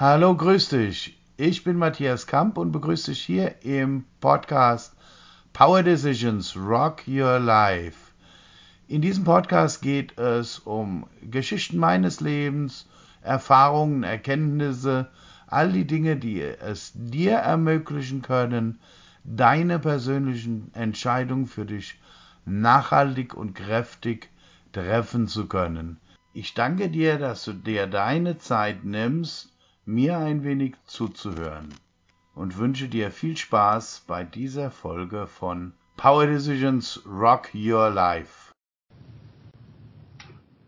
Hallo, grüß dich. Ich bin Matthias Kamp und begrüße dich hier im Podcast Power Decisions Rock Your Life. In diesem Podcast geht es um Geschichten meines Lebens, Erfahrungen, Erkenntnisse, all die Dinge, die es dir ermöglichen können, deine persönlichen Entscheidungen für dich nachhaltig und kräftig treffen zu können. Ich danke dir, dass du dir deine Zeit nimmst, mir ein wenig zuzuhören und wünsche dir viel Spaß bei dieser Folge von Power Decisions Rock Your Life.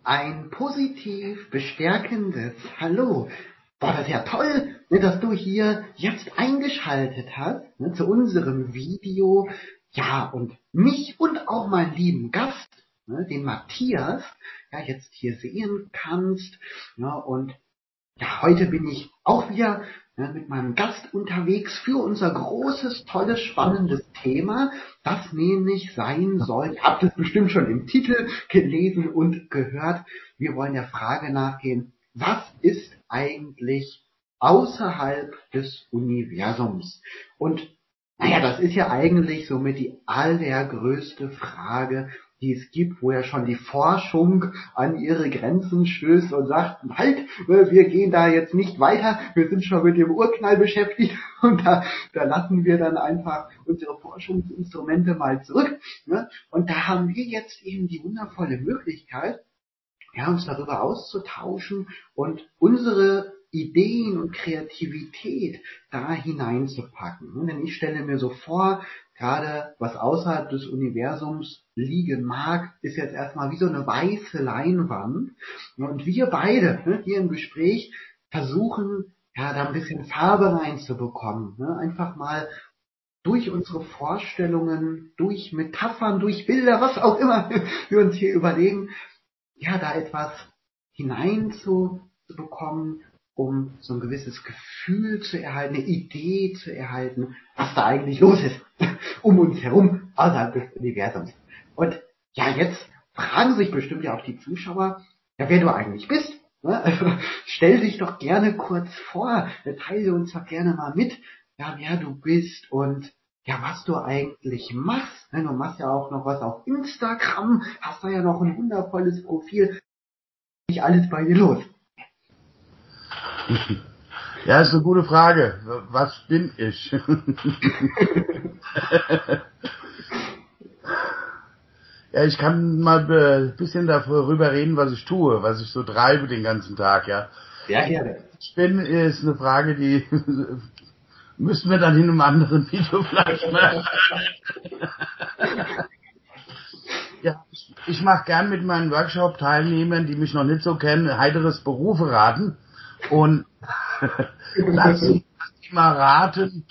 Ein positiv bestärkendes Hallo. War das ja toll, ne, dass du hier jetzt eingeschaltet hast ne, zu unserem Video. Ja, und mich und auch meinen lieben Gast, ne, den Matthias, ja, jetzt hier sehen kannst. Ja, und ja, heute bin ich auch wieder ja, mit meinem Gast unterwegs für unser großes, tolles, spannendes Thema, das nämlich sein soll. Ihr habt es bestimmt schon im Titel gelesen und gehört. Wir wollen der Frage nachgehen, was ist eigentlich außerhalb des Universums? Und naja, das ist ja eigentlich somit die allergrößte Frage, die es gibt, wo ja schon die Forschung an ihre Grenzen stößt und sagt, halt, wir gehen da jetzt nicht weiter, wir sind schon mit dem Urknall beschäftigt und da, da lassen wir dann einfach unsere Forschungsinstrumente mal zurück. Ne? Und da haben wir jetzt eben die wundervolle Möglichkeit, ja, uns darüber auszutauschen und unsere Ideen und Kreativität da hineinzupacken. Denn ich stelle mir so vor, gerade was außerhalb des Universums liegen mag, ist jetzt erstmal wie so eine weiße Leinwand. Und wir beide ne, hier im Gespräch versuchen, ja, da ein bisschen Farbe reinzubekommen. Ne? Einfach mal durch unsere Vorstellungen, durch Metaphern, durch Bilder, was auch immer wir uns hier überlegen, ja, da etwas hineinzubekommen, um so ein gewisses Gefühl zu erhalten, eine Idee zu erhalten, was da eigentlich los ist, um uns herum, außerhalb des Universums. Und ja, jetzt fragen sich bestimmt ja auch die Zuschauer, ja, wer du eigentlich bist. Ne? Also, stell dich doch gerne kurz vor, teile uns doch gerne mal mit, ja, wer du bist und ja, was du eigentlich machst. Ne? Du machst ja auch noch was auf Instagram, hast da ja noch ein wundervolles Profil. Nicht alles bei dir los. Ja, ist eine gute Frage. Was bin ich? ja, ich kann mal ein bisschen darüber reden, was ich tue, was ich so treibe den ganzen Tag, ja. Sehr gerne. Ich bin ist eine Frage, die müssen wir dann in einem anderen Video vielleicht machen. ja, ich, ich mache gern mit meinen Workshop-Teilnehmern, die mich noch nicht so kennen, heiteres Berufe raten. Und lass mich mal raten,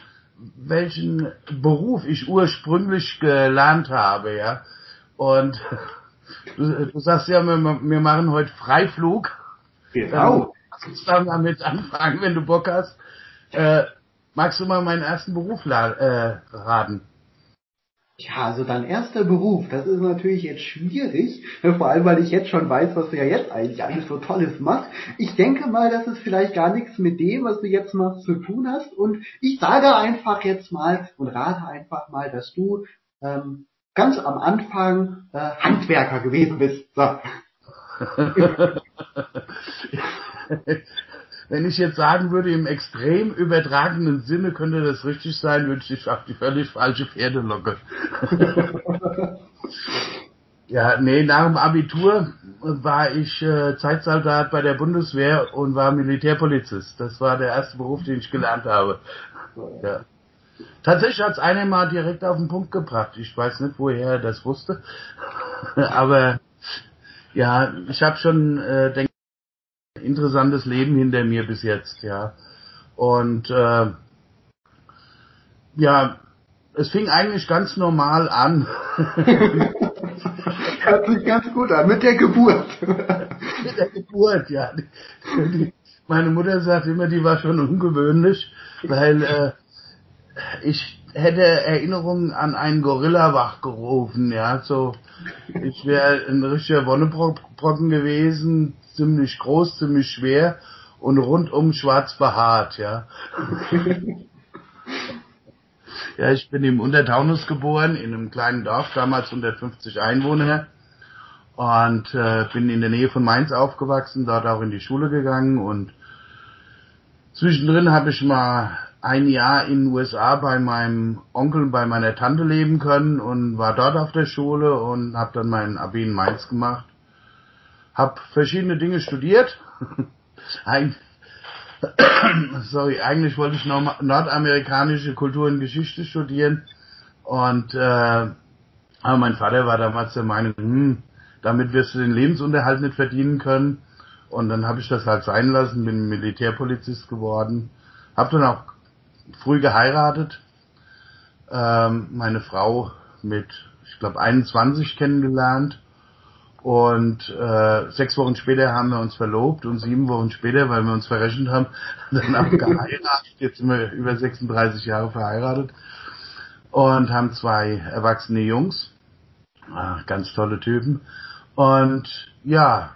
welchen Beruf ich ursprünglich gelernt habe, ja. Und du, du sagst ja, wir, wir, machen heute Freiflug. Genau. Dann damit anfangen, wenn du Bock hast. Äh, magst du mal meinen ersten Beruf äh, raten? Ja, also dein erster Beruf, das ist natürlich jetzt schwierig, vor allem weil ich jetzt schon weiß, was du ja jetzt eigentlich alles so Tolles machst. Ich denke mal, dass es vielleicht gar nichts mit dem, was du jetzt machst, zu tun hast. Und ich sage einfach jetzt mal und rate einfach mal, dass du ähm, ganz am Anfang äh, Handwerker gewesen bist. So. Wenn ich jetzt sagen würde, im extrem übertragenen Sinne könnte das richtig sein, würde ich auf die völlig falsche Pferde locken. ja, nee, nach dem Abitur war ich äh, Zeitsoldat bei der Bundeswehr und war Militärpolizist. Das war der erste Beruf, den ich gelernt habe. Ja. Tatsächlich hat es einer mal direkt auf den Punkt gebracht. Ich weiß nicht, woher er das wusste. Aber ja, ich habe schon, äh, denke interessantes Leben hinter mir bis jetzt, ja. Und äh, ja, es fing eigentlich ganz normal an. Hört sich ganz gut an, mit der Geburt. mit der Geburt, ja. Meine Mutter sagt immer, die war schon ungewöhnlich, weil äh, ich hätte Erinnerungen an einen Gorilla wachgerufen, ja, so. Ich wäre ein richtiger Wonnebrocken gewesen, ziemlich groß, ziemlich schwer und rundum schwarz behaart, ja. ja, ich bin im Untertaunus geboren, in einem kleinen Dorf, damals 150 Einwohner. Und äh, bin in der Nähe von Mainz aufgewachsen, dort auch in die Schule gegangen. Und zwischendrin habe ich mal ein Jahr in den USA bei meinem Onkel und bei meiner Tante leben können und war dort auf der Schule und habe dann meinen Abi in Mainz gemacht. Hab verschiedene Dinge studiert. Ein, sorry, eigentlich wollte ich nordamerikanische Kultur und Geschichte studieren und äh, aber mein Vater war damals der Meinung, hm, damit wirst du den Lebensunterhalt nicht verdienen können. Und dann habe ich das halt sein lassen, bin Militärpolizist geworden, habe dann auch früh geheiratet. Ähm, meine Frau mit, ich glaube, 21 kennengelernt. Und äh, sechs Wochen später haben wir uns verlobt und sieben Wochen später, weil wir uns verrechnet haben, dann auch geheiratet. Jetzt sind wir über 36 Jahre verheiratet und haben zwei erwachsene Jungs. Ah, ganz tolle Typen. Und ja,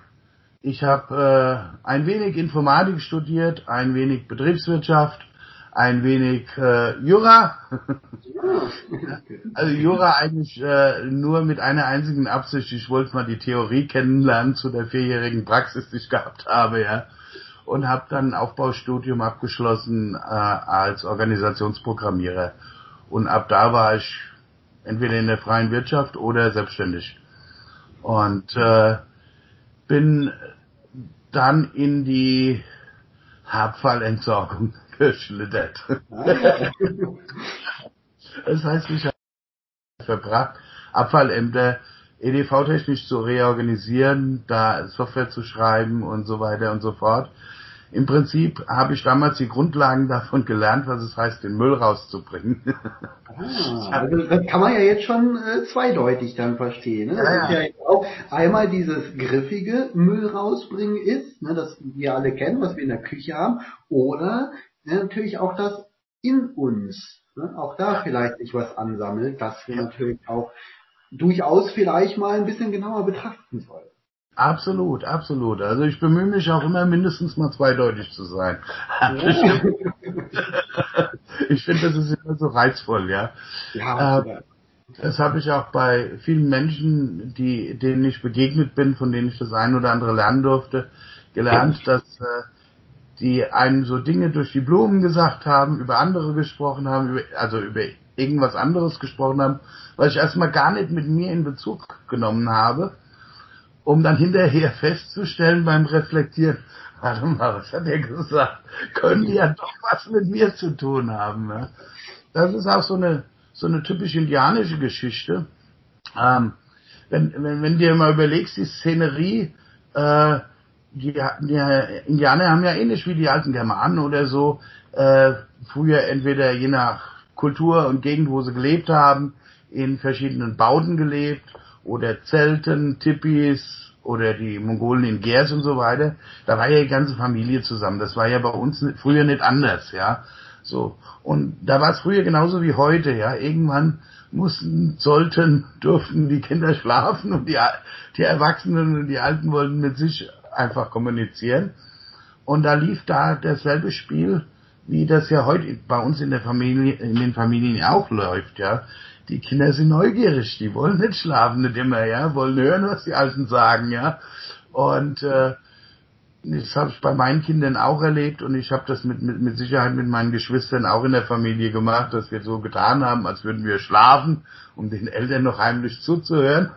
ich habe äh, ein wenig Informatik studiert, ein wenig Betriebswirtschaft ein wenig äh, Jura. also Jura eigentlich äh, nur mit einer einzigen Absicht. Ich wollte mal die Theorie kennenlernen zu der vierjährigen Praxis, die ich gehabt habe, ja. Und habe dann ein Aufbaustudium abgeschlossen äh, als Organisationsprogrammierer. Und ab da war ich entweder in der freien Wirtschaft oder selbstständig. Und äh, bin dann in die Abfallentsorgung geschlittert. das heißt, ich habe verbracht, Abfallämter EDV-technisch zu reorganisieren, da Software zu schreiben und so weiter und so fort. Im Prinzip habe ich damals die Grundlagen davon gelernt, was es heißt, den Müll rauszubringen. Ah, also das kann man ja jetzt schon äh, zweideutig dann verstehen. Ne? Das ja, ist ja, ja auch einmal dieses griffige Müll rausbringen ist, ne, das wir alle kennen, was wir in der Küche haben, oder ja, natürlich auch das in uns, ne? auch da vielleicht sich was ansammelt, das wir natürlich auch durchaus vielleicht mal ein bisschen genauer betrachten sollten. Absolut, absolut. Also ich bemühe mich auch immer mindestens mal zweideutig zu sein. Ich finde, das ist immer so reizvoll, ja. ja äh, das habe ich auch bei vielen Menschen, die, denen ich begegnet bin, von denen ich das ein oder andere lernen durfte, gelernt, dass äh, die einem so Dinge durch die Blumen gesagt haben, über andere gesprochen haben, über, also über irgendwas anderes gesprochen haben, was ich erstmal gar nicht mit mir in Bezug genommen habe, um dann hinterher festzustellen beim Reflektieren, warte mal, was hat er gesagt? Können die ja doch was mit mir zu tun haben. Ja? Das ist auch so eine, so eine typisch indianische Geschichte. Ähm, wenn, wenn, wenn dir mal überlegst, die Szenerie, äh, die, die Indianer haben ja ähnlich wie die alten Germanen oder so, äh, früher entweder je nach Kultur und Gegend, wo sie gelebt haben, in verschiedenen Bauten gelebt oder Zelten, Tippis oder die Mongolen in Gers und so weiter. Da war ja die ganze Familie zusammen. Das war ja bei uns früher nicht anders, ja. So. Und da war es früher genauso wie heute, ja. Irgendwann mussten, sollten, durften die Kinder schlafen und die, die Erwachsenen und die Alten wollten mit sich einfach kommunizieren. Und da lief da dasselbe Spiel, wie das ja heute bei uns in der Familie, in den Familien auch läuft, ja. Die Kinder sind neugierig, die wollen nicht schlafen, nicht immer, ja, wollen hören, was die Alten sagen, ja. Und äh, das habe ich bei meinen Kindern auch erlebt und ich habe das mit, mit, mit Sicherheit mit meinen Geschwistern auch in der Familie gemacht, dass wir so getan haben, als würden wir schlafen, um den Eltern noch heimlich zuzuhören.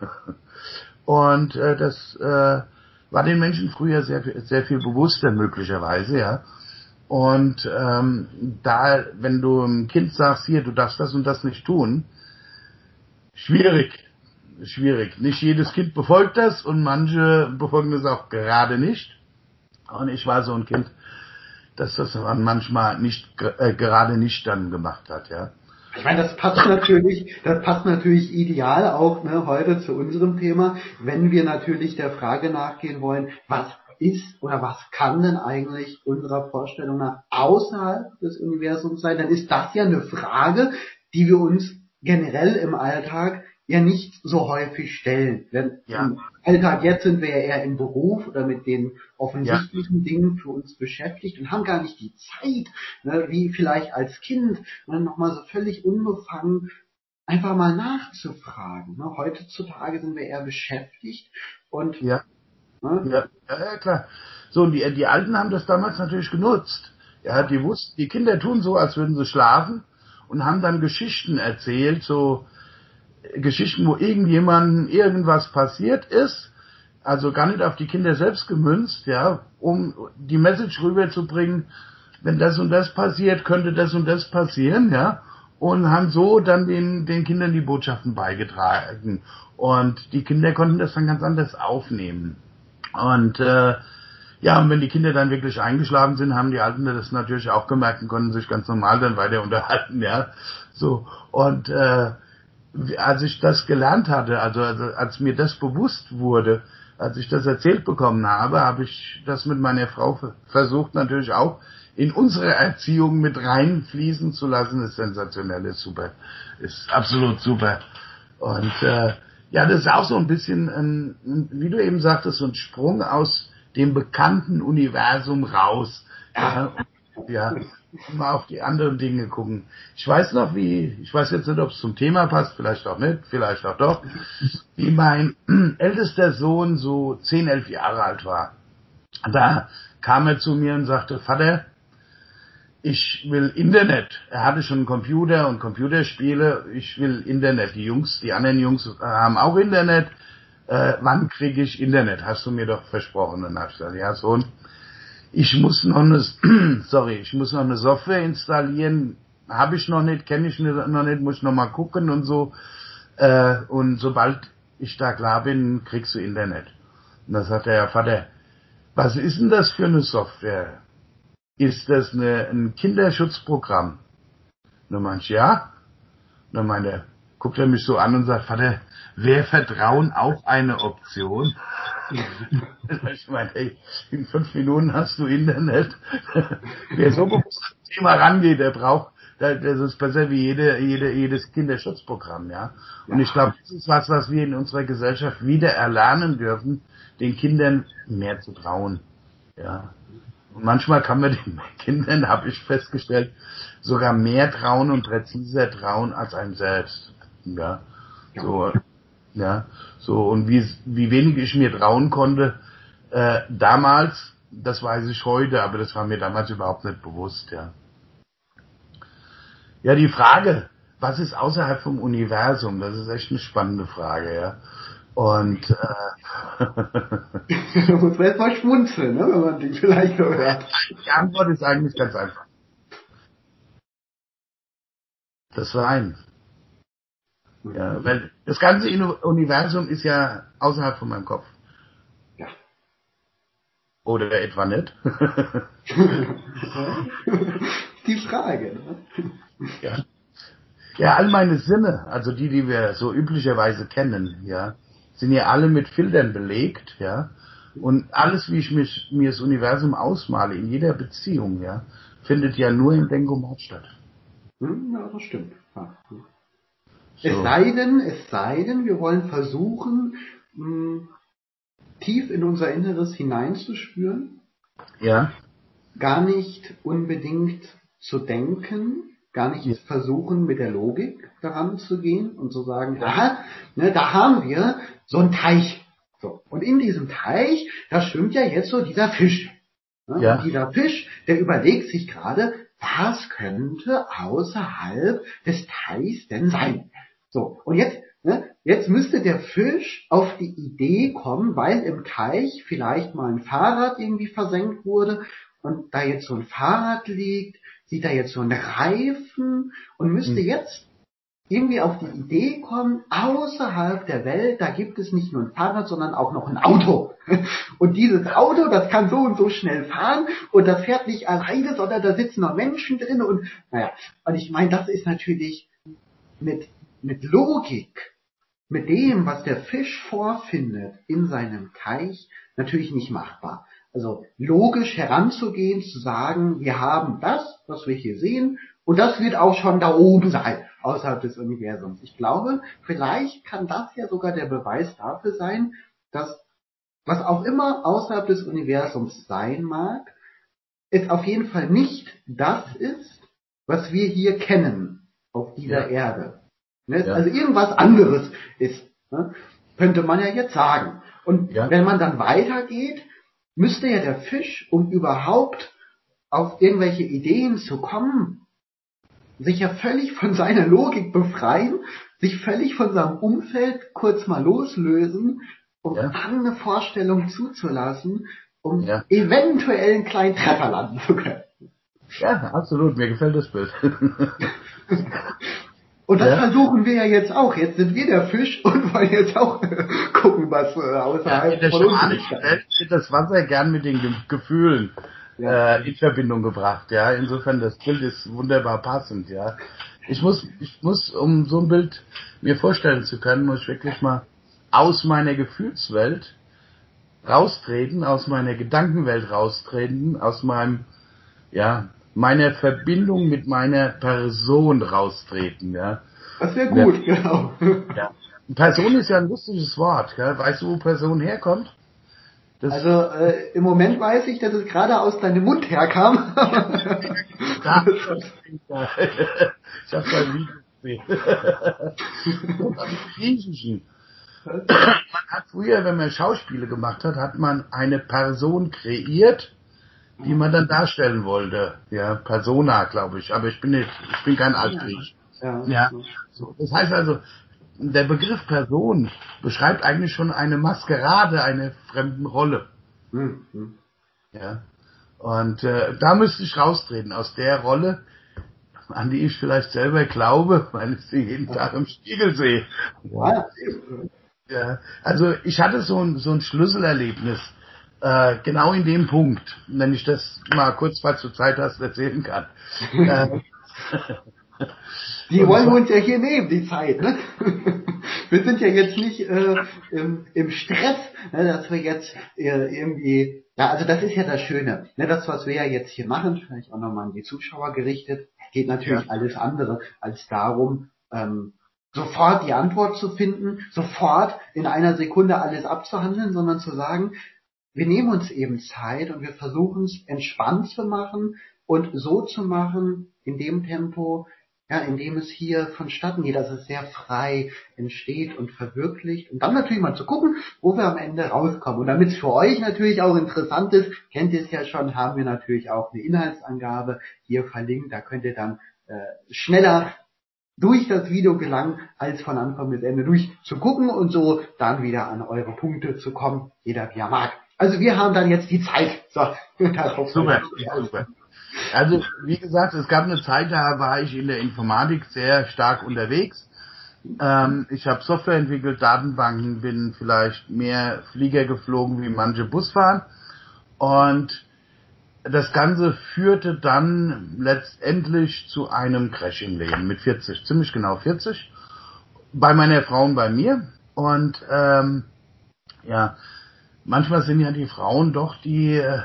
Und äh, das äh, war den Menschen früher sehr, sehr viel bewusster möglicherweise, ja. Und ähm, da, wenn du einem Kind sagst, hier, du darfst das und das nicht tun, schwierig, schwierig. Nicht jedes Kind befolgt das und manche befolgen das auch gerade nicht. Und ich war so ein Kind, dass das man manchmal nicht äh, gerade nicht dann gemacht hat, ja. Ich meine, das passt natürlich, das passt natürlich ideal auch ne, heute zu unserem Thema, wenn wir natürlich der Frage nachgehen wollen, was ist oder was kann denn eigentlich unserer Vorstellung nach außerhalb des Universums sein, dann ist das ja eine Frage, die wir uns generell im Alltag ja nicht so häufig stellen. Denn Ja. im Alltag jetzt sind wir ja eher im Beruf oder mit den offensichtlichen Dingen für uns beschäftigt und haben gar nicht die Zeit, ne, wie vielleicht als Kind, ne, nochmal so völlig unbefangen einfach mal nachzufragen. Ne? Heutzutage sind wir eher beschäftigt und Ja. ne, Ja, ja, ja, klar. So, und die, die Alten haben das damals natürlich genutzt. Ja, die wussten, die Kinder tun so, als würden sie schlafen und haben dann Geschichten erzählt, so Geschichten, wo irgendjemandem irgendwas passiert ist, also gar nicht auf die Kinder selbst gemünzt, ja, um die Message rüberzubringen, wenn das und das passiert, könnte das und das passieren, ja, und haben so dann den, den Kindern die Botschaften beigetragen. Und die Kinder konnten das dann ganz anders aufnehmen. Und äh, ja, und wenn die Kinder dann wirklich eingeschlafen sind, haben die Alten das natürlich auch gemerkt und konnten sich ganz normal dann weiter unterhalten, ja. So. Und äh, als ich das gelernt hatte, also, also als mir das bewusst wurde, als ich das erzählt bekommen habe, habe ich das mit meiner Frau versucht natürlich auch in unsere Erziehung mit reinfließen zu lassen. Das ist sensationell, ist super, ist absolut super. Und äh, ja, das ist auch so ein bisschen, ein, wie du eben sagtest, so ein Sprung aus dem bekannten Universum raus. Ja, ja mal auf die anderen Dinge gucken. Ich weiß noch, wie, ich weiß jetzt nicht, ob es zum Thema passt, vielleicht auch nicht, vielleicht auch doch, wie mein ältester Sohn so 10, 11 Jahre alt war. Da kam er zu mir und sagte, Vater, ich will Internet. Er hatte schon einen Computer und Computerspiele. Ich will Internet. Die Jungs, die anderen Jungs haben auch Internet. Äh, wann kriege ich Internet? Hast du mir doch versprochen. Dann hab ich gesagt, ja Sohn, ich muss noch eine, sorry, ich muss noch eine Software installieren. Habe ich noch nicht, kenne ich noch nicht, muss ich noch mal gucken und so. Äh, und sobald ich da klar bin, kriegst du Internet. Und dann sagt er, ja Vater, was ist denn das für eine Software? Ist das eine, ein Kinderschutzprogramm? Und dann meinte ich, ja. Und dann meinte er, guckt er mich so an und sagt, Vater, wäre Vertrauen auch eine Option? Ich meine, hey, in fünf Minuten hast du Internet. Wer so bewusst an das Thema rangeht, der braucht, das ist besser wie jede, jede, jedes Kinderschutzprogramm, ja. Und ich glaube, das ist was, was wir in unserer Gesellschaft wieder erlernen dürfen, den Kindern mehr zu trauen, ja. Und manchmal kann man den Kindern, habe ich festgestellt, sogar mehr trauen und präziser trauen als einem selbst. Ja. So, ja. So, und wie, wie wenig ich mir trauen konnte, äh, damals, das weiß ich heute, aber das war mir damals überhaupt nicht bewusst, ja. Ja, die Frage, was ist außerhalb vom Universum? Das ist echt eine spannende Frage, ja. Und äh, da muss man jetzt mal schmunzeln, ne, wenn man die vielleicht hört. die Antwort ist eigentlich ganz einfach. Das Sein. Ja, weil das ganze Universum ist ja außerhalb von meinem Kopf. Ja. Oder etwa nicht? die Frage. Ne? ja. Ja, all meine Sinne, also die, die wir so üblicherweise kennen, ja, sind ja alle mit Filtern belegt, ja. Und alles, wie ich mich, mir das Universum ausmale, in jeder Beziehung, ja, findet ja nur im Denkomat statt. Hm, ja, das stimmt. Ja. So. Es sei denn, es sei denn, wir wollen versuchen, mh, tief in unser Inneres hineinzuspüren, Ja, gar nicht unbedingt zu denken, gar nicht versuchen, mit der Logik daran zu gehen und zu sagen, aha, ne, da haben wir so einen Teich. So. Und in diesem Teich, da schwimmt ja jetzt so dieser Fisch. Ne? Ja. Und dieser Fisch, der überlegt sich gerade, was könnte außerhalb des Teichs denn sein? So. Und jetzt, ne, jetzt müsste der Fisch auf die Idee kommen, weil im Teich vielleicht mal ein Fahrrad irgendwie versenkt wurde und da jetzt so ein Fahrrad liegt, sieht da jetzt so ein Reifen und müsste Mhm. jetzt irgendwie auf die Idee kommen, außerhalb der Welt, da gibt es nicht nur ein Fahrrad, sondern auch noch ein Auto. Und dieses Auto, das kann so und so schnell fahren und das fährt nicht alleine, sondern da sitzen noch Menschen drin und naja, und ich meine, das ist natürlich mit, mit Logik, mit dem, was der Fisch vorfindet in seinem Teich, natürlich nicht machbar. Also logisch heranzugehen, zu sagen, wir haben das, was wir hier sehen, und das wird auch schon da oben sein. außerhalb des Universums. Ich glaube, vielleicht kann das ja sogar der Beweis dafür sein, dass was auch immer außerhalb des Universums sein mag, es auf jeden Fall nicht das ist, was wir hier kennen auf dieser ja. Erde. Ne? Ja. Also irgendwas anderes ist, ne? könnte man ja jetzt sagen. Und ja. wenn man dann weitergeht, müsste ja der Fisch, um überhaupt auf irgendwelche Ideen zu kommen, sich ja völlig von seiner Logik befreien, sich völlig von seinem Umfeld kurz mal loslösen, um ja. eine Vorstellung zuzulassen, um ja. eventuell einen kleinen Treffer landen zu können. Ja, absolut. Mir gefällt das Bild. Und das ja. versuchen wir ja jetzt auch. Jetzt sind wir der Fisch und wollen jetzt auch gucken, was äh, außerhalb ja, in der von uns Welt wird das Wasser gern mit den Ge Gefühlen ja. äh, in Verbindung gebracht. Ja, insofern das Bild ist wunderbar passend. Ja, ich muss, ich muss, um so ein Bild mir vorstellen zu können, muss ich wirklich mal aus meiner Gefühlswelt raustreten, aus meiner Gedankenwelt raustreten, aus meinem ja meiner Verbindung mit meiner Person raustreten, ja. Das wäre gut, ja. genau. Ja. Person ist ja ein lustiges Wort, gell? Weißt du, wo Person herkommt? Das also äh, im Moment weiß ich, dass es gerade aus deinem Mund herkam. da, ich habe ein Video gesehen. Griechischen. Man hat früher, wenn man Schauspiele gemacht hat, hat man eine Person kreiert, die man dann darstellen wollte. Ja, Persona, glaube ich. Aber ich bin nicht, ich bin kein Altgriech. Ja. ja. So. Das heißt also, der Begriff Person beschreibt eigentlich schon eine Maskerade einer fremden Rolle. Mhm. Ja. Und äh, da müsste ich raustreten aus der Rolle, an die ich vielleicht selber glaube, weil ich sie jeden Tag im Spiegel sehe. Ja. ja. Also ich hatte so ein, so ein Schlüsselerlebnis äh, genau in dem Punkt, wenn ich das mal kurz, falls du Zeit hast, erzählen kann. äh, die wollen wir uns ja hier nehmen, die Zeit. Ne? Wir sind ja jetzt nicht äh, im, im Stress, ne, dass wir jetzt äh, irgendwie, ja, also das ist ja das Schöne. Ne, das, was wir ja jetzt hier machen, vielleicht auch nochmal an die Zuschauer gerichtet, geht natürlich ja. alles andere als darum, ähm, sofort die Antwort zu finden, sofort in einer Sekunde alles abzuhandeln, sondern zu sagen, wir nehmen uns eben Zeit und wir versuchen es entspannt zu machen und so zu machen, in dem Tempo, ja, in dem es hier vonstatten geht, dass es sehr frei entsteht und verwirklicht. Und dann natürlich mal zu gucken, wo wir am Ende rauskommen. Und damit es für euch natürlich auch interessant ist, kennt ihr es ja schon, haben wir natürlich auch eine Inhaltsangabe hier verlinkt. Da könnt ihr dann äh, schneller durch das Video gelangen, als von Anfang bis Ende durch zu gucken und so dann wieder an eure Punkte zu kommen, jeder wie er mag. Also wir haben dann jetzt die Zeit. So, super, super. Also wie gesagt, es gab eine Zeit, da war ich in der Informatik sehr stark unterwegs. Ähm, ich habe Software entwickelt, Datenbanken, bin vielleicht mehr Flieger geflogen wie manche Busfahrer. Und das Ganze führte dann letztendlich zu einem Crash im Leben mit 40, ziemlich genau 40, bei meiner Frau und bei mir. Und ähm, ja, manchmal sind ja die Frauen doch die äh,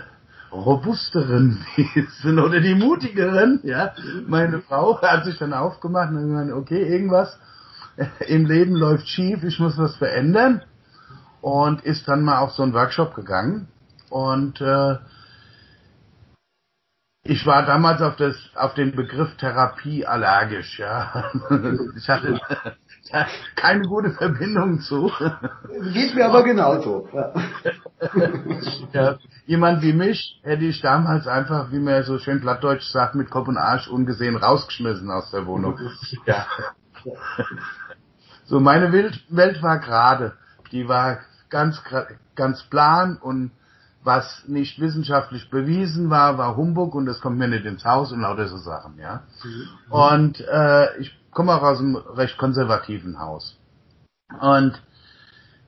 robusteren sind oder die mutigeren. Ja, meine Frau hat sich dann aufgemacht und gesagt, okay, irgendwas im Leben läuft schief, ich muss was verändern und ist dann mal auf so einen Workshop gegangen und äh, ich war damals auf das auf den Begriff Therapie allergisch, ja. Ich hatte keine gute Verbindung zu. Geht mir aber genauso. Ja. ja, jemand wie mich hätte ich damals einfach, wie man so schön plattdeutsch sagt, mit Kopf und Arsch ungesehen rausgeschmissen aus der Wohnung. Ja. So, meine Welt war gerade. Die war ganz, ganz plan und was nicht wissenschaftlich bewiesen war, war Humbug und das kommt mir nicht ins Haus und lauter so Sachen, ja. Mhm. Und äh, ich komme auch aus einem recht konservativen Haus. Und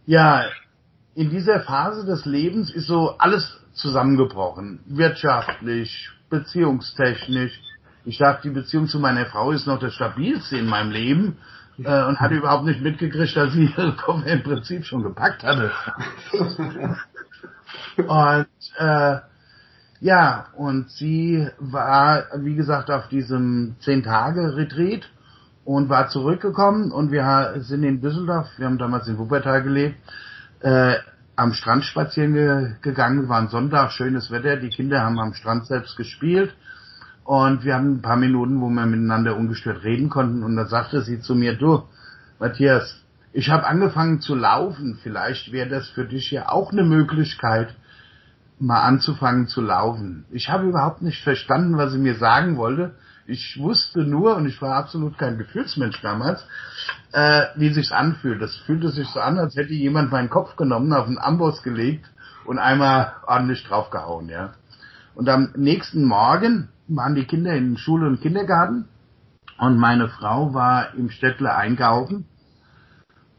ja, in dieser Phase des Lebens ist so alles zusammengebrochen. Wirtschaftlich, beziehungstechnisch. Ich dachte, die Beziehung zu meiner Frau ist noch das stabilste in meinem Leben äh, und hatte überhaupt nicht mitgekriegt, dass sie ihre Koffer im Prinzip schon gepackt hatte. und äh, ja, und sie war, wie gesagt, auf diesem zehn Tage Retreat und war zurückgekommen und wir sind in Düsseldorf, wir haben damals in Wuppertal gelebt, äh, am Strand spazieren ge gegangen, war ein Sonntag, schönes Wetter, die Kinder haben am Strand selbst gespielt und wir haben ein paar Minuten, wo wir miteinander ungestört reden konnten und da sagte sie zu mir, du, Matthias, ich habe angefangen zu laufen, vielleicht wäre das für dich ja auch eine Möglichkeit, mal anzufangen zu laufen. Ich habe überhaupt nicht verstanden, was sie mir sagen wollte. Ich wusste nur, und ich war absolut kein Gefühlsmensch damals, äh, wie sich's anfühlt. Das fühlte sich so an, als hätte jemand meinen Kopf genommen, auf den Amboss gelegt und einmal ordentlich draufgehauen, ja. Und am nächsten Morgen waren die Kinder in Schule und Kindergarten und meine Frau war im Städtle einkaufen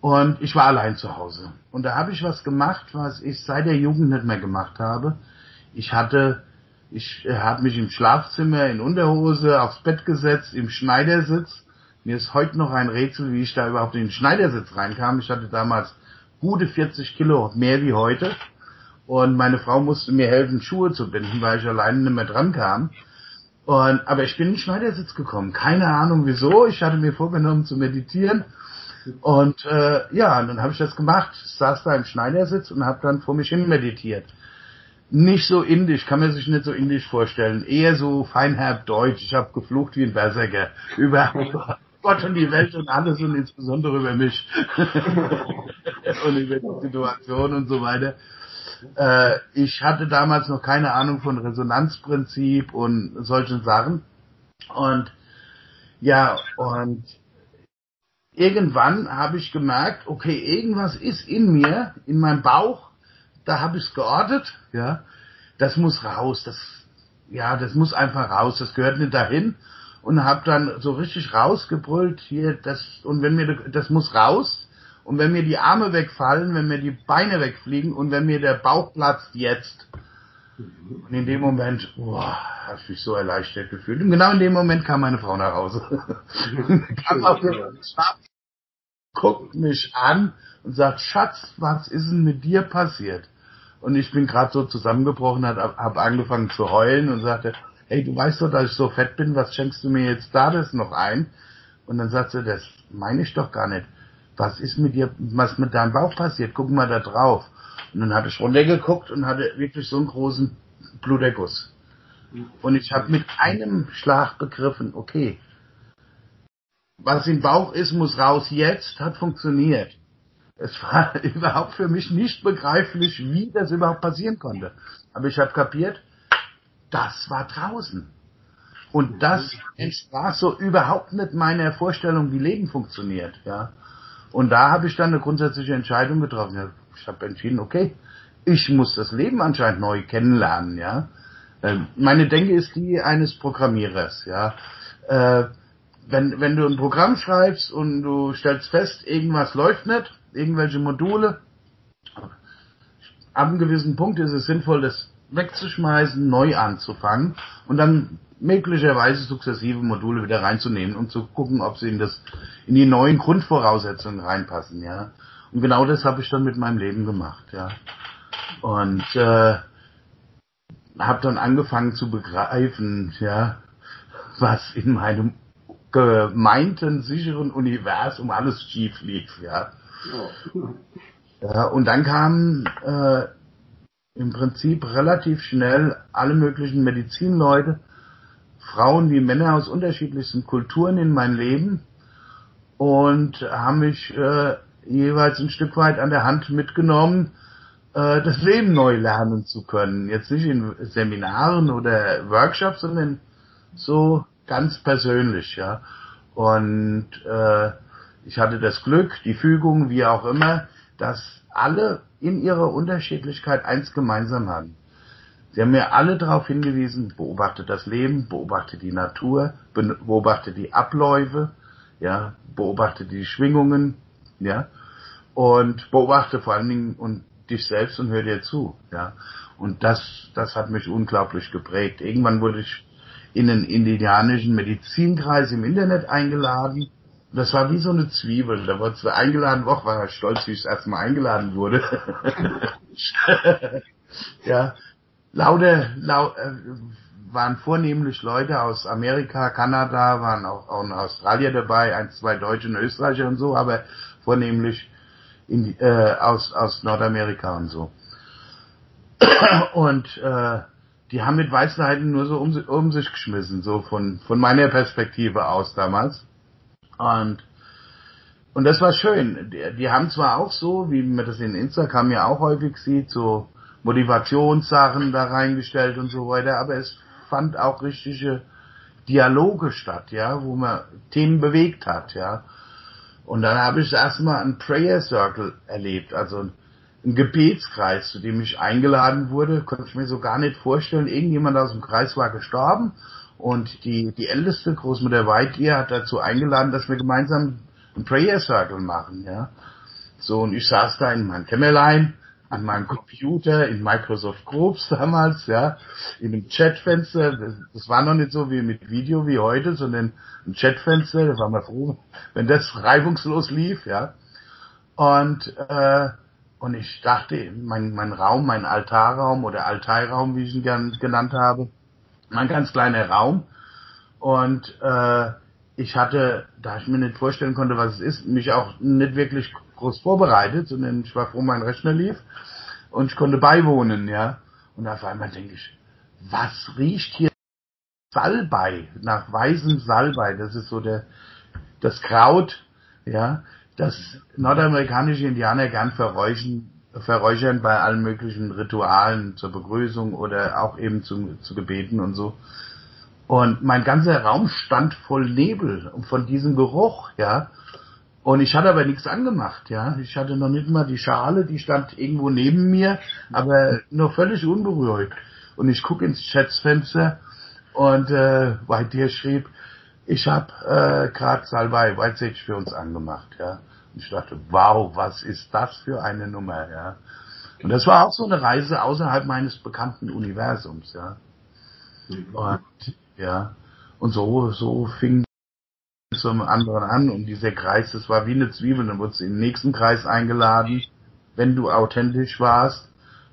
und ich war allein zu Hause. Und da habe ich was gemacht, was ich seit der Jugend nicht mehr gemacht habe. Ich hatte, ich habe mich im Schlafzimmer in Unterhose aufs Bett gesetzt, im Schneidersitz. Mir ist heute noch ein Rätsel, wie ich da überhaupt in den Schneidersitz reinkam. Ich hatte damals gute 40 Kilo mehr wie heute. Und meine Frau musste mir helfen, Schuhe zu binden, weil ich alleine nicht mehr dran kam. Und, aber ich bin in den Schneidersitz gekommen. Keine Ahnung wieso. Ich hatte mir vorgenommen zu meditieren und äh, ja, und dann habe ich das gemacht, saß da im Schneidersitz und habe dann vor mich hin meditiert. Nicht so indisch, kann man sich nicht so indisch vorstellen. Eher so feinherb deutsch. Ich habe geflucht wie ein Berserker über Gott und die Welt und alles und insbesondere über mich und über die Situation und so weiter. Äh, ich hatte damals noch keine Ahnung von Resonanzprinzip und solchen Sachen. Und ja, und irgendwann habe ich gemerkt, okay, irgendwas ist in mir, in meinem Bauch, da habe ich es geortet, ja, das muss raus, das, ja, das muss einfach raus, das gehört nicht dahin und habe dann so richtig rausgebrüllt hier, das und wenn mir das muss raus und wenn mir die Arme wegfallen, wenn mir die Beine wegfliegen und wenn mir der Bauch platzt jetzt und in dem Moment, boah, habe ich mich so erleichtert gefühlt. Und genau in dem Moment kam meine Frau nach Hause. kam auf den Schlaf, guckt mich an und sagt, Schatz, was ist denn mit dir passiert? Und ich bin gerade so zusammengebrochen, habe hab angefangen zu heulen und sagte, hey, du weißt doch, dass ich so fett bin, was schenkst du mir jetzt da das noch ein? Und dann sagt sie, das meine ich doch gar nicht. Was ist mit dir, was mit deinem Bauch passiert? Guck mal da drauf. Und dann hatte ich runtergeguckt und hatte wirklich so einen großen Bluterguss. Und ich habe mit einem Schlag begriffen, okay, was im Bauch ist, muss raus jetzt, hat funktioniert. Es war überhaupt für mich nicht begreiflich, wie das überhaupt passieren konnte. Aber ich habe kapiert, das war draußen. Und das entsprach so überhaupt nicht meiner Vorstellung, wie Leben funktioniert. Ja. Und da habe ich dann eine grundsätzliche Entscheidung getroffen ich habe entschieden, okay, ich muss das Leben anscheinend neu kennenlernen, ja. Ähm, meine Denke ist die eines Programmierers, ja. Äh, wenn, wenn du ein Programm schreibst und du stellst fest, irgendwas läuft nicht, irgendwelche Module, ab einem gewissen Punkt ist es sinnvoll, das wegzuschmeißen, neu anzufangen und dann möglicherweise sukzessive Module wieder reinzunehmen und zu gucken, ob sie in das in die neuen Grundvoraussetzungen reinpassen, ja. Und genau das habe ich dann mit meinem Leben gemacht, ja. Und äh, habe dann angefangen zu begreifen, ja, was in meinem gemeinten sicheren Universum alles schief lief, ja. Ja, und dann kamen äh, im Prinzip relativ schnell alle möglichen Medizinleute, Frauen wie Männer aus unterschiedlichsten Kulturen in mein Leben und haben mich äh, jeweils ein Stück weit an der Hand mitgenommen, äh, das Leben neu lernen zu können. Jetzt nicht in Seminaren oder Workshops, sondern so ganz persönlich, ja. Und äh, ich hatte das Glück, die Fügung, wie auch immer, dass alle in ihrer Unterschiedlichkeit eins gemeinsam haben. Sie haben mir alle darauf hingewiesen, beobachte das Leben, beobachte die Natur, beobachte die Abläufe, ja, beobachte die Schwingungen, ja, und beobachte vor allen Dingen und dich selbst und hör dir zu, ja. Und das, das hat mich unglaublich geprägt. Irgendwann wurde ich in einen indianischen Medizinkreis im Internet eingeladen. Das war wie so eine Zwiebel. Da wurde zwar eingeladen, auch war er stolz, wie ich das erste Mal eingeladen wurde. ja, lauter, lau, äh, waren vornehmlich Leute aus Amerika, Kanada, waren auch, auch in Australien dabei, ein, zwei Deutsche und Österreicher und so, aber vornehmlich in, äh, aus, aus Nordamerika und so. Und äh, die haben mit Weisheiten nur so um, um sich geschmissen, so von, von meiner Perspektive aus damals. Und, und das war schön. Die, die haben zwar auch so, wie man das in Instagram ja auch häufig sieht, so Motivationssachen da reingestellt und so weiter, aber es fand auch richtige Dialoge statt, ja, wo man Themen bewegt hat, ja. Und dann habe ich erstmal einen Prayer Circle erlebt, also ein Gebetskreis, zu dem ich eingeladen wurde, konnte ich mir so gar nicht vorstellen. Irgendjemand aus dem Kreis war gestorben und die, die älteste Großmutter Weidlier hat dazu eingeladen, dass wir gemeinsam einen Prayer Circle machen, ja. So, und ich saß da in meinem Kämmerlein, an meinem Computer, in Microsoft Groups damals, ja, in einem Chatfenster, das, das war noch nicht so wie mit Video wie heute, sondern ein Chatfenster, da waren wir froh, wenn das reibungslos lief, ja. Und, äh, und ich dachte, mein, mein Raum, mein Altarraum oder Altairaum, wie ich ihn gern genannt habe, ein ganz kleiner Raum. Und äh, ich hatte, da ich mir nicht vorstellen konnte, was es ist, mich auch nicht wirklich groß vorbereitet, sondern ich war froh, mein Rechner lief und ich konnte beiwohnen, ja. Und auf einmal denke ich, was riecht hier Salbei, nach weißem Salbei, das ist so der, das Kraut, ja, das nordamerikanische Indianer gern verräuchern, verräuchern bei allen möglichen Ritualen zur Begrüßung oder auch eben zu, zu Gebeten und so. Und mein ganzer Raum stand voll Nebel und von diesem Geruch, ja. Und ich hatte aber nichts angemacht, ja. Ich hatte noch nicht mal die Schale, die stand irgendwo neben mir, aber nur völlig unberührt. Und ich gucke ins Chatsfenster und äh, bei dir schrieb, ich habe äh, gerade Salbei Weißsech für uns angemacht, ja. Ich dachte, wow, was ist das für eine Nummer, ja. Und das war auch so eine Reise außerhalb meines bekannten Universums, ja. Und ja, und so so fing zum anderen an und dieser Kreis, das war wie eine Zwiebel, dann wurdest du in den nächsten Kreis eingeladen, wenn du authentisch warst.